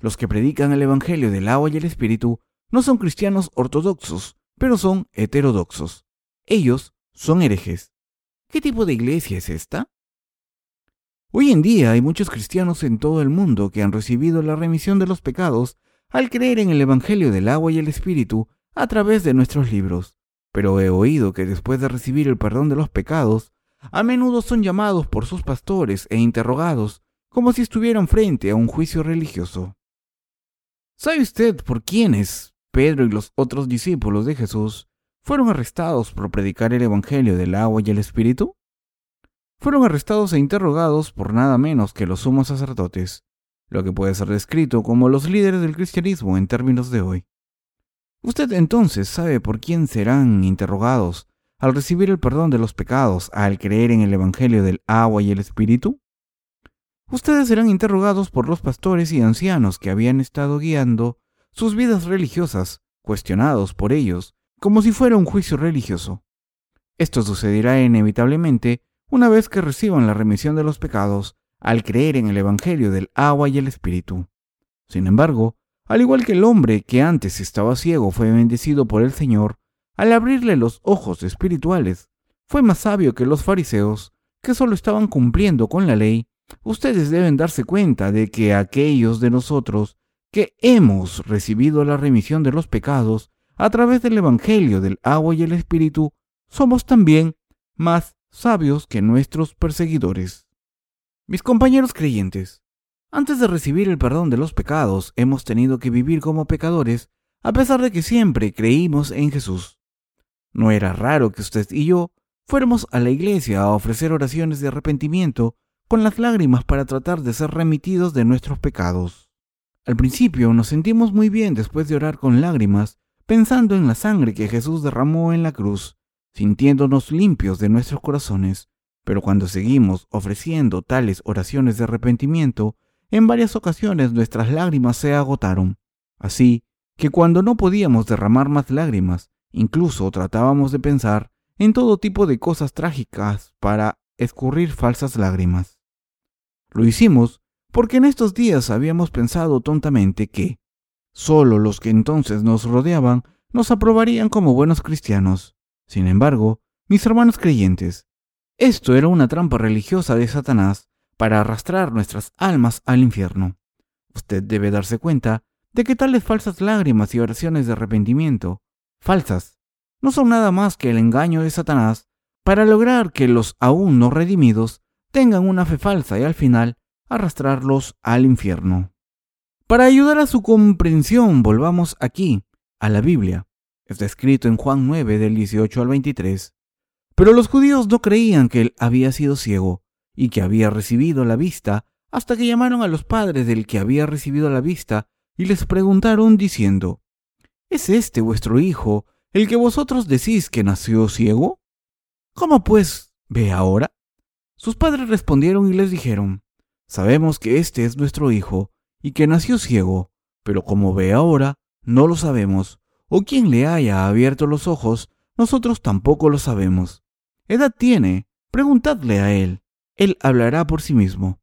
Los que predican el Evangelio del agua y el Espíritu no son cristianos ortodoxos, pero son heterodoxos. Ellos son herejes. ¿Qué tipo de iglesia es esta? Hoy en día hay muchos cristianos en todo el mundo que han recibido la remisión de los pecados al creer en el Evangelio del agua y el Espíritu a través de nuestros libros. Pero he oído que después de recibir el perdón de los pecados, a menudo son llamados por sus pastores e interrogados como si estuvieran frente a un juicio religioso. ¿Sabe usted por quiénes Pedro y los otros discípulos de Jesús fueron arrestados por predicar el Evangelio del agua y el Espíritu? Fueron arrestados e interrogados por nada menos que los sumos sacerdotes, lo que puede ser descrito como los líderes del cristianismo en términos de hoy. Usted entonces sabe por quién serán interrogados al recibir el perdón de los pecados al creer en el Evangelio del agua y el Espíritu? Ustedes serán interrogados por los pastores y ancianos que habían estado guiando sus vidas religiosas, cuestionados por ellos como si fuera un juicio religioso. Esto sucederá inevitablemente una vez que reciban la remisión de los pecados al creer en el Evangelio del agua y el Espíritu. Sin embargo, al igual que el hombre que antes estaba ciego fue bendecido por el Señor, al abrirle los ojos espirituales, fue más sabio que los fariseos, que solo estaban cumpliendo con la ley. Ustedes deben darse cuenta de que aquellos de nosotros que hemos recibido la remisión de los pecados a través del Evangelio del agua y el Espíritu, somos también más sabios que nuestros perseguidores. Mis compañeros creyentes, antes de recibir el perdón de los pecados, hemos tenido que vivir como pecadores, a pesar de que siempre creímos en Jesús. No era raro que usted y yo fuéramos a la iglesia a ofrecer oraciones de arrepentimiento con las lágrimas para tratar de ser remitidos de nuestros pecados. Al principio nos sentimos muy bien después de orar con lágrimas pensando en la sangre que Jesús derramó en la cruz, sintiéndonos limpios de nuestros corazones, pero cuando seguimos ofreciendo tales oraciones de arrepentimiento, en varias ocasiones nuestras lágrimas se agotaron. Así que cuando no podíamos derramar más lágrimas, incluso tratábamos de pensar en todo tipo de cosas trágicas para escurrir falsas lágrimas. Lo hicimos porque en estos días habíamos pensado tontamente que, Solo los que entonces nos rodeaban nos aprobarían como buenos cristianos. Sin embargo, mis hermanos creyentes, esto era una trampa religiosa de Satanás para arrastrar nuestras almas al infierno. Usted debe darse cuenta de que tales falsas lágrimas y oraciones de arrepentimiento, falsas, no son nada más que el engaño de Satanás para lograr que los aún no redimidos tengan una fe falsa y al final arrastrarlos al infierno. Para ayudar a su comprensión, volvamos aquí, a la Biblia. Está escrito en Juan 9 del 18 al 23. Pero los judíos no creían que él había sido ciego y que había recibido la vista hasta que llamaron a los padres del que había recibido la vista y les preguntaron diciendo, ¿Es este vuestro hijo el que vosotros decís que nació ciego? ¿Cómo pues ve ahora? Sus padres respondieron y les dijeron, Sabemos que este es nuestro hijo y que nació ciego, pero como ve ahora, no lo sabemos o quien le haya abierto los ojos, nosotros tampoco lo sabemos. ¿Edad tiene? Preguntadle a él. Él hablará por sí mismo.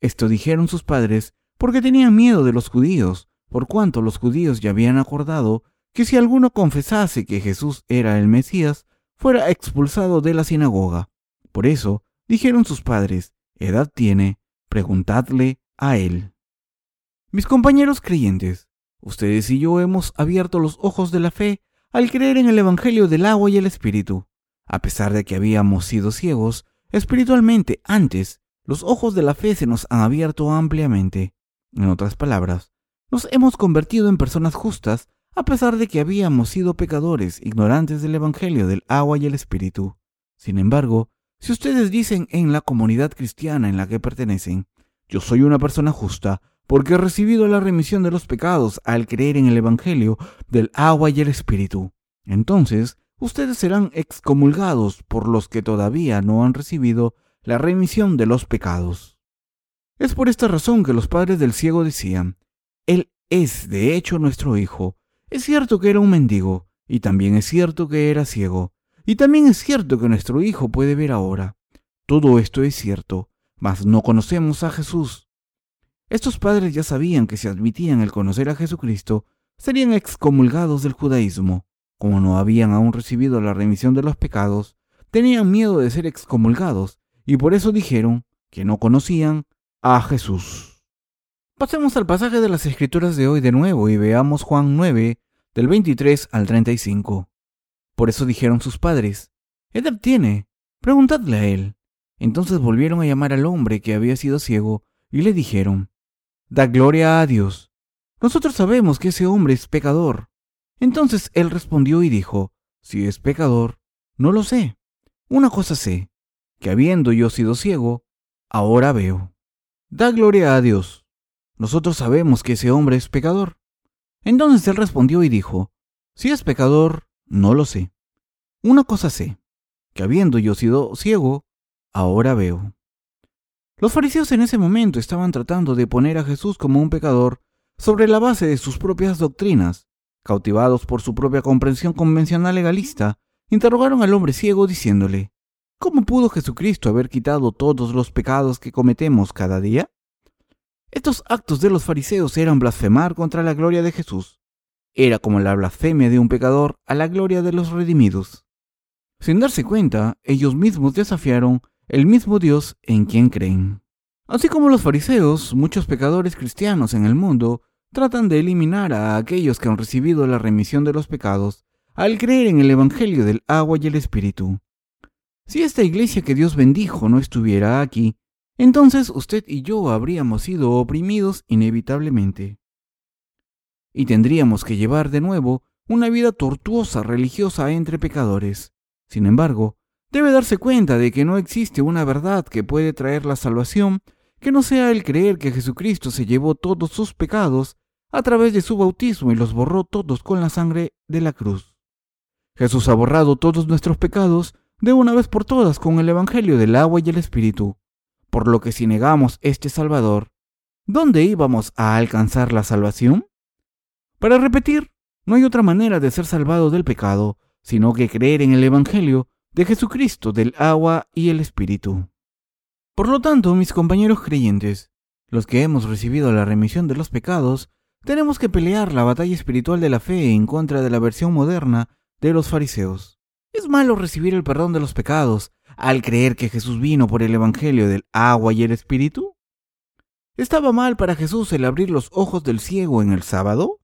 Esto dijeron sus padres porque tenían miedo de los judíos, por cuanto los judíos ya habían acordado que si alguno confesase que Jesús era el Mesías, fuera expulsado de la sinagoga. Por eso dijeron sus padres, ¿edad tiene? Preguntadle a él. Mis compañeros creyentes, Ustedes y yo hemos abierto los ojos de la fe al creer en el Evangelio del agua y el Espíritu. A pesar de que habíamos sido ciegos, espiritualmente antes, los ojos de la fe se nos han abierto ampliamente. En otras palabras, nos hemos convertido en personas justas a pesar de que habíamos sido pecadores, ignorantes del Evangelio del agua y el Espíritu. Sin embargo, si ustedes dicen en la comunidad cristiana en la que pertenecen, yo soy una persona justa, porque he recibido la remisión de los pecados al creer en el Evangelio del agua y el Espíritu. Entonces, ustedes serán excomulgados por los que todavía no han recibido la remisión de los pecados. Es por esta razón que los padres del ciego decían, Él es de hecho nuestro hijo. Es cierto que era un mendigo, y también es cierto que era ciego, y también es cierto que nuestro hijo puede ver ahora. Todo esto es cierto, mas no conocemos a Jesús. Estos padres ya sabían que si admitían el conocer a Jesucristo, serían excomulgados del judaísmo. Como no habían aún recibido la remisión de los pecados, tenían miedo de ser excomulgados y por eso dijeron que no conocían a Jesús. Pasemos al pasaje de las Escrituras de hoy de nuevo y veamos Juan 9, del 23 al 35. Por eso dijeron sus padres, ¿Edad tiene? Preguntadle a él. Entonces volvieron a llamar al hombre que había sido ciego y le dijeron, Da gloria a Dios. Nosotros sabemos que ese hombre es pecador. Entonces él respondió y dijo, Si es pecador, no lo sé. Una cosa sé, que habiendo yo sido ciego, ahora veo. Da gloria a Dios. Nosotros sabemos que ese hombre es pecador. Entonces él respondió y dijo, Si es pecador, no lo sé. Una cosa sé, que habiendo yo sido ciego, ahora veo. Los fariseos en ese momento estaban tratando de poner a Jesús como un pecador sobre la base de sus propias doctrinas. Cautivados por su propia comprensión convencional legalista, interrogaron al hombre ciego diciéndole, ¿Cómo pudo Jesucristo haber quitado todos los pecados que cometemos cada día? Estos actos de los fariseos eran blasfemar contra la gloria de Jesús. Era como la blasfemia de un pecador a la gloria de los redimidos. Sin darse cuenta, ellos mismos desafiaron el mismo Dios en quien creen. Así como los fariseos, muchos pecadores cristianos en el mundo tratan de eliminar a aquellos que han recibido la remisión de los pecados al creer en el Evangelio del agua y el Espíritu. Si esta iglesia que Dios bendijo no estuviera aquí, entonces usted y yo habríamos sido oprimidos inevitablemente. Y tendríamos que llevar de nuevo una vida tortuosa religiosa entre pecadores. Sin embargo, debe darse cuenta de que no existe una verdad que puede traer la salvación que no sea el creer que Jesucristo se llevó todos sus pecados a través de su bautismo y los borró todos con la sangre de la cruz. Jesús ha borrado todos nuestros pecados de una vez por todas con el Evangelio del agua y el Espíritu, por lo que si negamos este Salvador, ¿dónde íbamos a alcanzar la salvación? Para repetir, no hay otra manera de ser salvado del pecado, sino que creer en el Evangelio de Jesucristo del agua y el Espíritu. Por lo tanto, mis compañeros creyentes, los que hemos recibido la remisión de los pecados, tenemos que pelear la batalla espiritual de la fe en contra de la versión moderna de los fariseos. ¿Es malo recibir el perdón de los pecados al creer que Jesús vino por el Evangelio del agua y el Espíritu? ¿Estaba mal para Jesús el abrir los ojos del ciego en el sábado?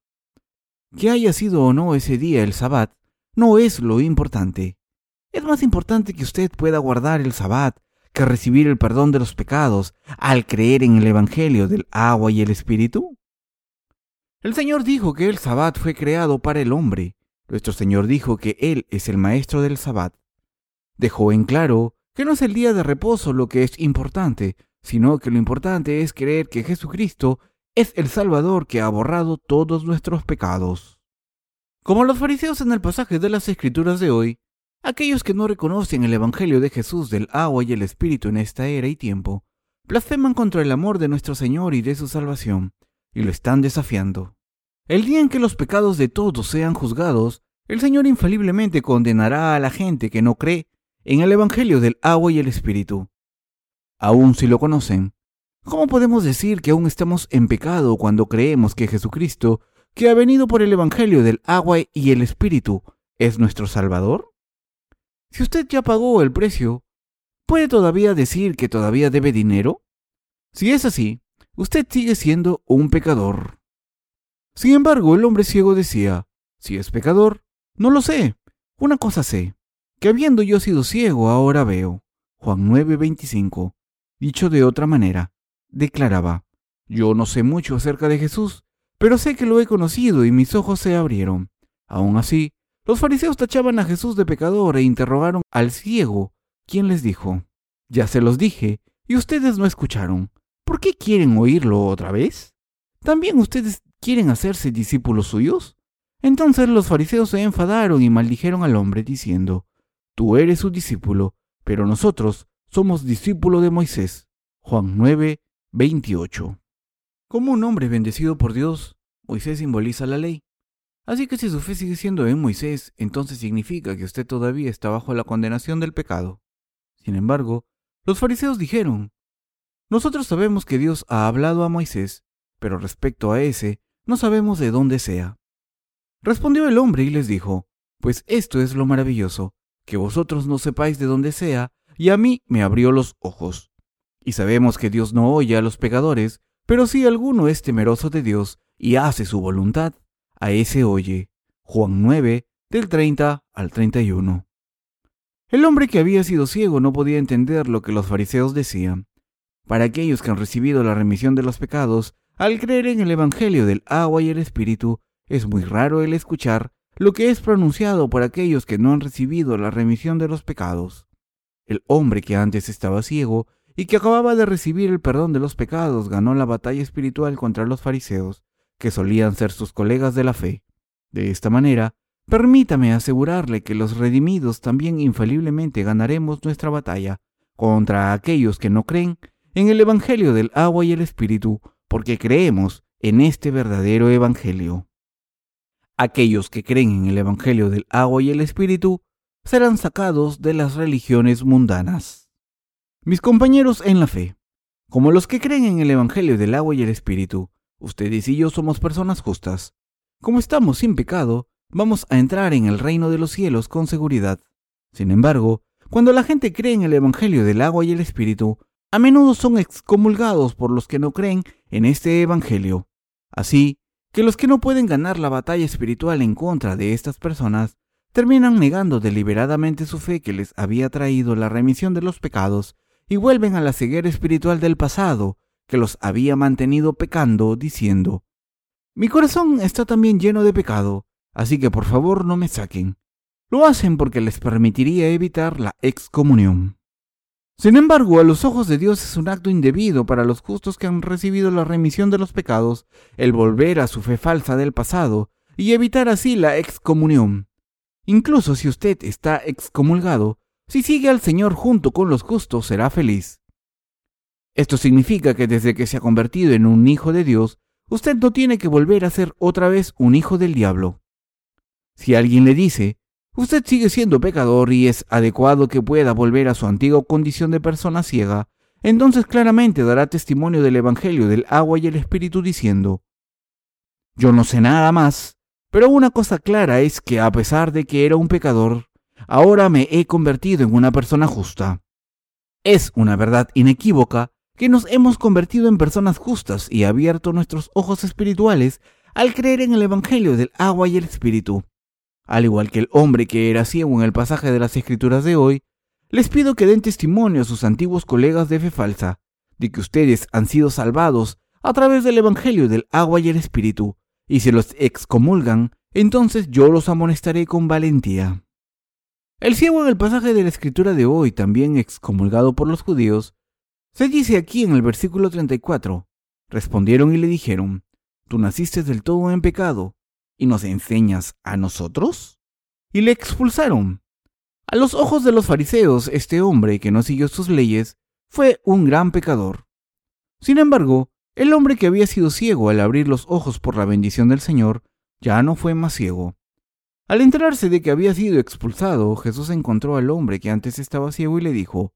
Que haya sido o no ese día el sabbat no es lo importante. Es más importante que usted pueda guardar el sabbat que recibir el perdón de los pecados al creer en el Evangelio del agua y el Espíritu. El Señor dijo que el sabbat fue creado para el hombre, Nuestro Señor dijo que Él es el maestro del sabbat. Dejó en claro que no es el día de reposo lo que es importante, sino que lo importante es creer que Jesucristo es el Salvador que ha borrado todos nuestros pecados. Como los fariseos en el pasaje de las Escrituras de hoy, aquellos que no reconocen el Evangelio de Jesús del agua y el Espíritu en esta era y tiempo, blasfeman contra el amor de nuestro Señor y de su salvación, y lo están desafiando. El día en que los pecados de todos sean juzgados, el Señor infaliblemente condenará a la gente que no cree en el Evangelio del agua y el Espíritu. Aún si lo conocen, ¿cómo podemos decir que aún estamos en pecado cuando creemos que Jesucristo, que ha venido por el Evangelio del agua y el Espíritu, es nuestro Salvador? Si usted ya pagó el precio, ¿puede todavía decir que todavía debe dinero? Si es así, usted sigue siendo un pecador. Sin embargo, el hombre ciego decía, si es pecador, no lo sé. Una cosa sé, que habiendo yo sido ciego, ahora veo. Juan 9:25. Dicho de otra manera, declaraba, yo no sé mucho acerca de Jesús, pero sé que lo he conocido y mis ojos se abrieron. Aún así, los fariseos tachaban a Jesús de pecador e interrogaron al ciego, quien les dijo, ya se los dije, y ustedes no escucharon. ¿Por qué quieren oírlo otra vez? ¿También ustedes quieren hacerse discípulos suyos? Entonces los fariseos se enfadaron y maldijeron al hombre, diciendo, Tú eres su discípulo, pero nosotros somos discípulos de Moisés. Juan 9, 28. Como un hombre bendecido por Dios, Moisés simboliza la ley. Así que si su fe sigue siendo en Moisés, entonces significa que usted todavía está bajo la condenación del pecado. Sin embargo, los fariseos dijeron, Nosotros sabemos que Dios ha hablado a Moisés, pero respecto a ese, no sabemos de dónde sea. Respondió el hombre y les dijo, Pues esto es lo maravilloso, que vosotros no sepáis de dónde sea, y a mí me abrió los ojos. Y sabemos que Dios no oye a los pecadores, pero si alguno es temeroso de Dios y hace su voluntad, a ese oye. Juan 9, del 30 al 31. El hombre que había sido ciego no podía entender lo que los fariseos decían. Para aquellos que han recibido la remisión de los pecados, al creer en el Evangelio del agua y el Espíritu, es muy raro el escuchar lo que es pronunciado por aquellos que no han recibido la remisión de los pecados. El hombre que antes estaba ciego y que acababa de recibir el perdón de los pecados ganó la batalla espiritual contra los fariseos, que solían ser sus colegas de la fe. De esta manera, permítame asegurarle que los redimidos también infaliblemente ganaremos nuestra batalla contra aquellos que no creen en el Evangelio del agua y el Espíritu, porque creemos en este verdadero Evangelio. Aquellos que creen en el Evangelio del agua y el Espíritu serán sacados de las religiones mundanas. Mis compañeros en la fe, como los que creen en el Evangelio del agua y el Espíritu, ustedes y yo somos personas justas. Como estamos sin pecado, vamos a entrar en el reino de los cielos con seguridad. Sin embargo, cuando la gente cree en el Evangelio del agua y el Espíritu, a menudo son excomulgados por los que no creen en este Evangelio. Así, que los que no pueden ganar la batalla espiritual en contra de estas personas terminan negando deliberadamente su fe que les había traído la remisión de los pecados y vuelven a la ceguera espiritual del pasado que los había mantenido pecando, diciendo, Mi corazón está también lleno de pecado, así que por favor no me saquen. Lo hacen porque les permitiría evitar la excomunión. Sin embargo, a los ojos de Dios es un acto indebido para los justos que han recibido la remisión de los pecados el volver a su fe falsa del pasado y evitar así la excomunión. Incluso si usted está excomulgado, si sigue al Señor junto con los justos será feliz. Esto significa que desde que se ha convertido en un hijo de Dios, usted no tiene que volver a ser otra vez un hijo del diablo. Si alguien le dice, Usted sigue siendo pecador y es adecuado que pueda volver a su antigua condición de persona ciega, entonces claramente dará testimonio del Evangelio del agua y el Espíritu diciendo, Yo no sé nada más, pero una cosa clara es que a pesar de que era un pecador, ahora me he convertido en una persona justa. Es una verdad inequívoca que nos hemos convertido en personas justas y abierto nuestros ojos espirituales al creer en el Evangelio del agua y el Espíritu. Al igual que el hombre que era ciego en el pasaje de las escrituras de hoy, les pido que den testimonio a sus antiguos colegas de fe falsa, de que ustedes han sido salvados a través del Evangelio del agua y el Espíritu, y si los excomulgan, entonces yo los amonestaré con valentía. El ciego en el pasaje de la escritura de hoy, también excomulgado por los judíos, se dice aquí en el versículo 34, respondieron y le dijeron, ¿tú naciste del todo en pecado y nos enseñas a nosotros? Y le expulsaron. A los ojos de los fariseos, este hombre que no siguió sus leyes fue un gran pecador. Sin embargo, el hombre que había sido ciego al abrir los ojos por la bendición del Señor ya no fue más ciego. Al enterarse de que había sido expulsado, Jesús encontró al hombre que antes estaba ciego y le dijo,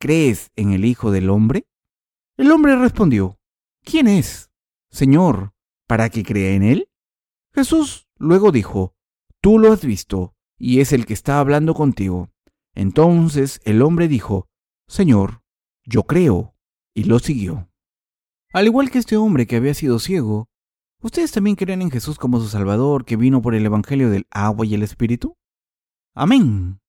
¿Crees en el Hijo del Hombre? El hombre respondió, ¿Quién es? Señor, para que crea en él. Jesús luego dijo, Tú lo has visto, y es el que está hablando contigo. Entonces el hombre dijo, Señor, yo creo, y lo siguió. Al igual que este hombre que había sido ciego, ¿ustedes también creen en Jesús como su Salvador que vino por el Evangelio del agua y el Espíritu? Amén.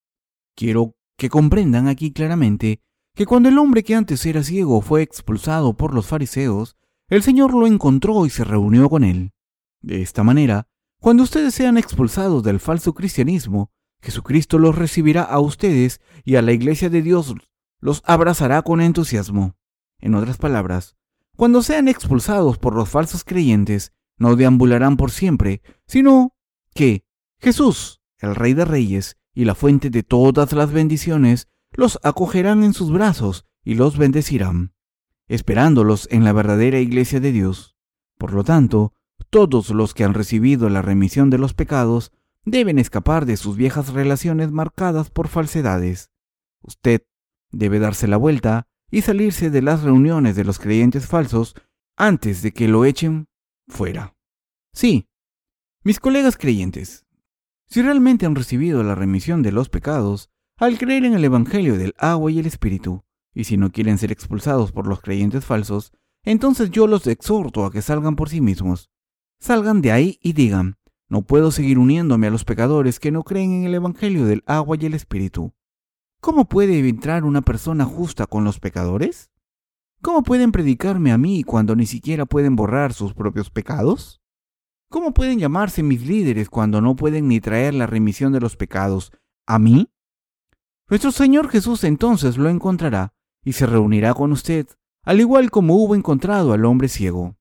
Quiero que comprendan aquí claramente que cuando el hombre que antes era ciego fue expulsado por los fariseos, el Señor lo encontró y se reunió con él. De esta manera, cuando ustedes sean expulsados del falso cristianismo, Jesucristo los recibirá a ustedes y a la iglesia de Dios los abrazará con entusiasmo. En otras palabras, cuando sean expulsados por los falsos creyentes, no deambularán por siempre, sino que Jesús, el Rey de Reyes y la fuente de todas las bendiciones, los acogerán en sus brazos y los bendecirán, esperándolos en la verdadera iglesia de Dios. Por lo tanto, todos los que han recibido la remisión de los pecados deben escapar de sus viejas relaciones marcadas por falsedades. Usted debe darse la vuelta y salirse de las reuniones de los creyentes falsos antes de que lo echen fuera. Sí, mis colegas creyentes, si realmente han recibido la remisión de los pecados al creer en el Evangelio del agua y el Espíritu, y si no quieren ser expulsados por los creyentes falsos, entonces yo los exhorto a que salgan por sí mismos. Salgan de ahí y digan, no puedo seguir uniéndome a los pecadores que no creen en el Evangelio del agua y el Espíritu. ¿Cómo puede entrar una persona justa con los pecadores? ¿Cómo pueden predicarme a mí cuando ni siquiera pueden borrar sus propios pecados? ¿Cómo pueden llamarse mis líderes cuando no pueden ni traer la remisión de los pecados a mí? Nuestro Señor Jesús entonces lo encontrará y se reunirá con usted, al igual como hubo encontrado al hombre ciego.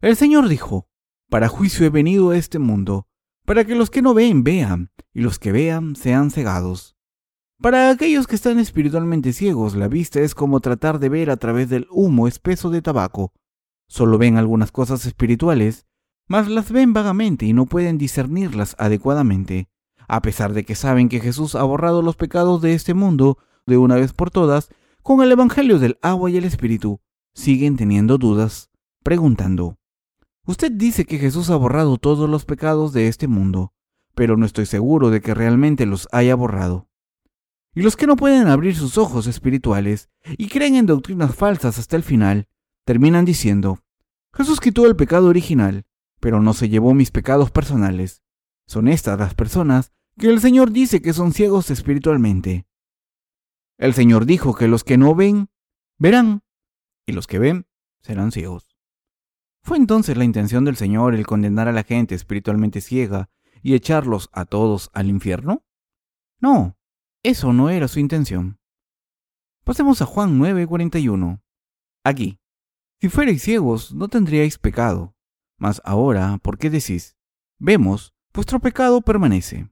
El Señor dijo, Para juicio he venido a este mundo, para que los que no ven vean, y los que vean sean cegados. Para aquellos que están espiritualmente ciegos, la vista es como tratar de ver a través del humo espeso de tabaco. Solo ven algunas cosas espirituales, mas las ven vagamente y no pueden discernirlas adecuadamente. A pesar de que saben que Jesús ha borrado los pecados de este mundo de una vez por todas, con el Evangelio del agua y el Espíritu, siguen teniendo dudas, preguntando, Usted dice que Jesús ha borrado todos los pecados de este mundo, pero no estoy seguro de que realmente los haya borrado. Y los que no pueden abrir sus ojos espirituales y creen en doctrinas falsas hasta el final, terminan diciendo, Jesús quitó el pecado original, pero no se llevó mis pecados personales. Son estas las personas que el Señor dice que son ciegos espiritualmente. El Señor dijo que los que no ven, verán, y los que ven, serán ciegos. ¿Fue entonces la intención del Señor el condenar a la gente espiritualmente ciega y echarlos a todos al infierno? No, eso no era su intención. Pasemos a Juan 9:41. Aquí, si fuerais ciegos, no tendríais pecado. Mas ahora, ¿por qué decís? Vemos, vuestro pecado permanece.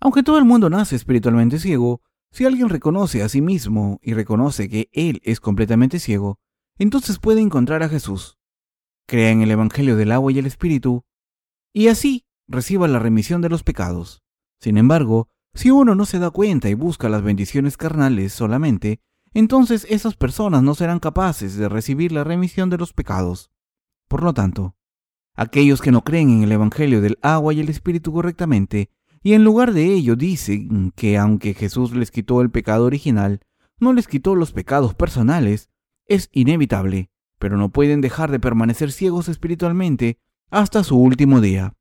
Aunque todo el mundo nace espiritualmente ciego, si alguien reconoce a sí mismo y reconoce que él es completamente ciego, entonces puede encontrar a Jesús. Crea en el Evangelio del agua y el Espíritu, y así reciba la remisión de los pecados. Sin embargo, si uno no se da cuenta y busca las bendiciones carnales solamente, entonces esas personas no serán capaces de recibir la remisión de los pecados. Por lo tanto, aquellos que no creen en el Evangelio del agua y el Espíritu correctamente, y en lugar de ello dicen que aunque Jesús les quitó el pecado original, no les quitó los pecados personales, es inevitable, pero no pueden dejar de permanecer ciegos espiritualmente hasta su último día.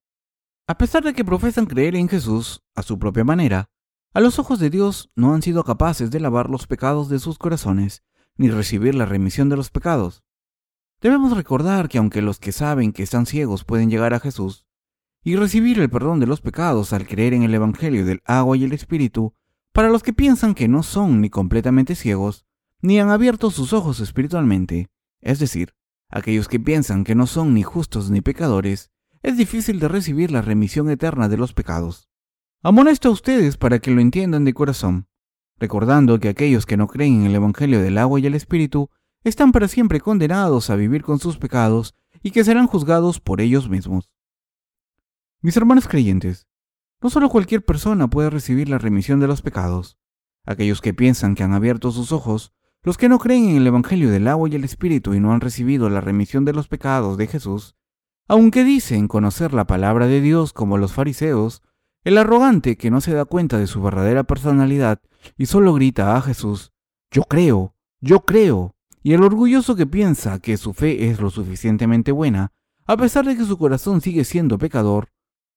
A pesar de que profesan creer en Jesús a su propia manera, a los ojos de Dios no han sido capaces de lavar los pecados de sus corazones, ni recibir la remisión de los pecados. Debemos recordar que aunque los que saben que están ciegos pueden llegar a Jesús, y recibir el perdón de los pecados al creer en el Evangelio del agua y el Espíritu, para los que piensan que no son ni completamente ciegos, ni han abierto sus ojos espiritualmente, es decir, aquellos que piensan que no son ni justos ni pecadores, es difícil de recibir la remisión eterna de los pecados. Amonesto a ustedes para que lo entiendan de corazón, recordando que aquellos que no creen en el Evangelio del agua y el Espíritu están para siempre condenados a vivir con sus pecados y que serán juzgados por ellos mismos. Mis hermanos creyentes, no solo cualquier persona puede recibir la remisión de los pecados. Aquellos que piensan que han abierto sus ojos, los que no creen en el Evangelio del agua y el Espíritu y no han recibido la remisión de los pecados de Jesús, aunque dicen conocer la palabra de Dios como los fariseos, el arrogante que no se da cuenta de su verdadera personalidad y solo grita a Jesús, yo creo, yo creo, y el orgulloso que piensa que su fe es lo suficientemente buena, a pesar de que su corazón sigue siendo pecador,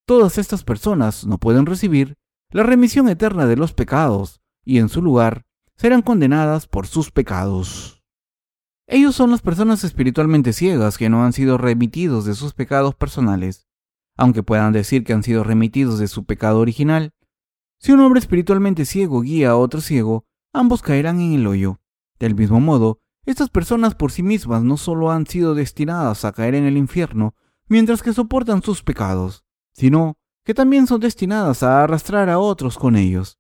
todas estas personas no pueden recibir la remisión eterna de los pecados y en su lugar serán condenadas por sus pecados. Ellos son las personas espiritualmente ciegas que no han sido remitidos de sus pecados personales, aunque puedan decir que han sido remitidos de su pecado original. Si un hombre espiritualmente ciego guía a otro ciego, ambos caerán en el hoyo. Del mismo modo, estas personas por sí mismas no solo han sido destinadas a caer en el infierno mientras que soportan sus pecados, sino que también son destinadas a arrastrar a otros con ellos.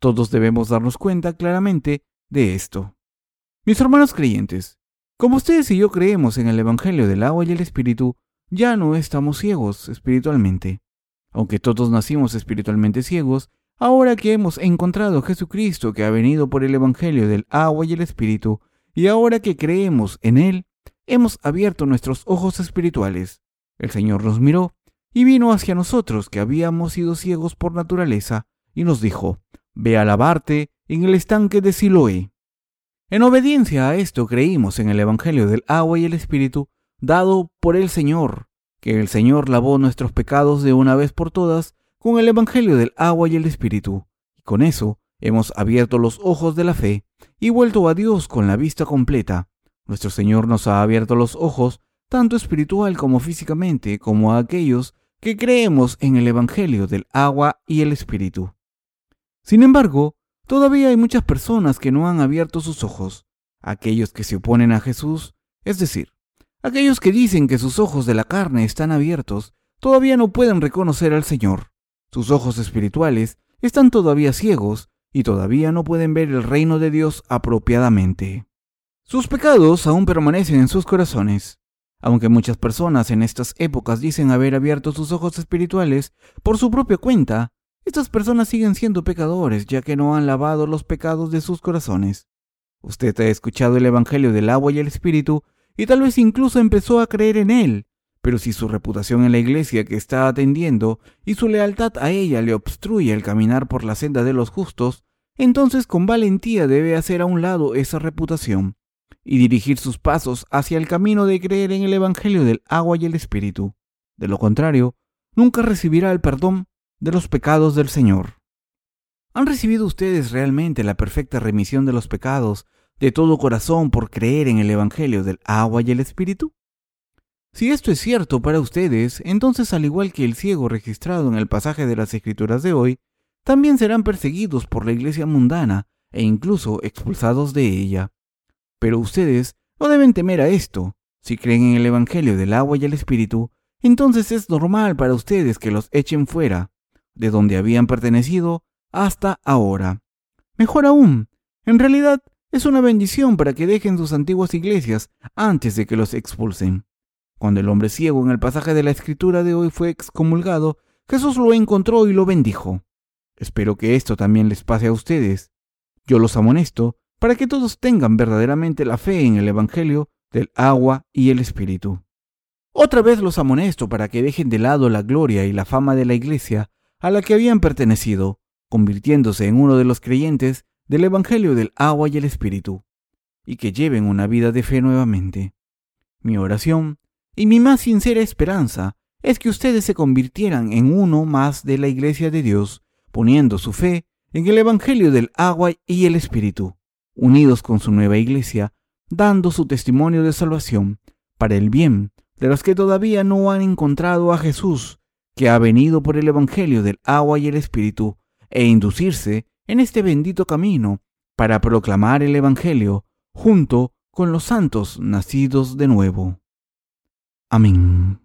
Todos debemos darnos cuenta claramente de esto. Mis hermanos creyentes, como ustedes y yo creemos en el Evangelio del agua y el Espíritu, ya no estamos ciegos espiritualmente. Aunque todos nacimos espiritualmente ciegos, ahora que hemos encontrado a Jesucristo que ha venido por el Evangelio del agua y el Espíritu, y ahora que creemos en Él, hemos abierto nuestros ojos espirituales. El Señor nos miró y vino hacia nosotros que habíamos sido ciegos por naturaleza, y nos dijo, Ve a lavarte en el estanque de Siloé. En obediencia a esto creímos en el Evangelio del agua y el Espíritu dado por el Señor, que el Señor lavó nuestros pecados de una vez por todas con el Evangelio del agua y el Espíritu. Y con eso hemos abierto los ojos de la fe y vuelto a Dios con la vista completa. Nuestro Señor nos ha abierto los ojos, tanto espiritual como físicamente, como a aquellos que creemos en el Evangelio del agua y el Espíritu. Sin embargo, Todavía hay muchas personas que no han abierto sus ojos, aquellos que se oponen a Jesús, es decir, aquellos que dicen que sus ojos de la carne están abiertos, todavía no pueden reconocer al Señor. Sus ojos espirituales están todavía ciegos y todavía no pueden ver el reino de Dios apropiadamente. Sus pecados aún permanecen en sus corazones. Aunque muchas personas en estas épocas dicen haber abierto sus ojos espirituales por su propia cuenta, estas personas siguen siendo pecadores ya que no han lavado los pecados de sus corazones. Usted ha escuchado el Evangelio del agua y el Espíritu y tal vez incluso empezó a creer en él, pero si su reputación en la iglesia que está atendiendo y su lealtad a ella le obstruye el caminar por la senda de los justos, entonces con valentía debe hacer a un lado esa reputación y dirigir sus pasos hacia el camino de creer en el Evangelio del agua y el Espíritu. De lo contrario, nunca recibirá el perdón de los pecados del Señor. ¿Han recibido ustedes realmente la perfecta remisión de los pecados de todo corazón por creer en el Evangelio del agua y el Espíritu? Si esto es cierto para ustedes, entonces al igual que el ciego registrado en el pasaje de las Escrituras de hoy, también serán perseguidos por la iglesia mundana e incluso expulsados de ella. Pero ustedes no deben temer a esto. Si creen en el Evangelio del agua y el Espíritu, entonces es normal para ustedes que los echen fuera de donde habían pertenecido hasta ahora. Mejor aún, en realidad es una bendición para que dejen sus antiguas iglesias antes de que los expulsen. Cuando el hombre ciego en el pasaje de la escritura de hoy fue excomulgado, Jesús lo encontró y lo bendijo. Espero que esto también les pase a ustedes. Yo los amonesto para que todos tengan verdaderamente la fe en el Evangelio del agua y el Espíritu. Otra vez los amonesto para que dejen de lado la gloria y la fama de la iglesia a la que habían pertenecido, convirtiéndose en uno de los creyentes del Evangelio del agua y el Espíritu, y que lleven una vida de fe nuevamente. Mi oración y mi más sincera esperanza es que ustedes se convirtieran en uno más de la Iglesia de Dios, poniendo su fe en el Evangelio del agua y el Espíritu, unidos con su nueva Iglesia, dando su testimonio de salvación para el bien de los que todavía no han encontrado a Jesús que ha venido por el Evangelio del agua y el Espíritu, e inducirse en este bendito camino para proclamar el Evangelio junto con los santos nacidos de nuevo. Amén.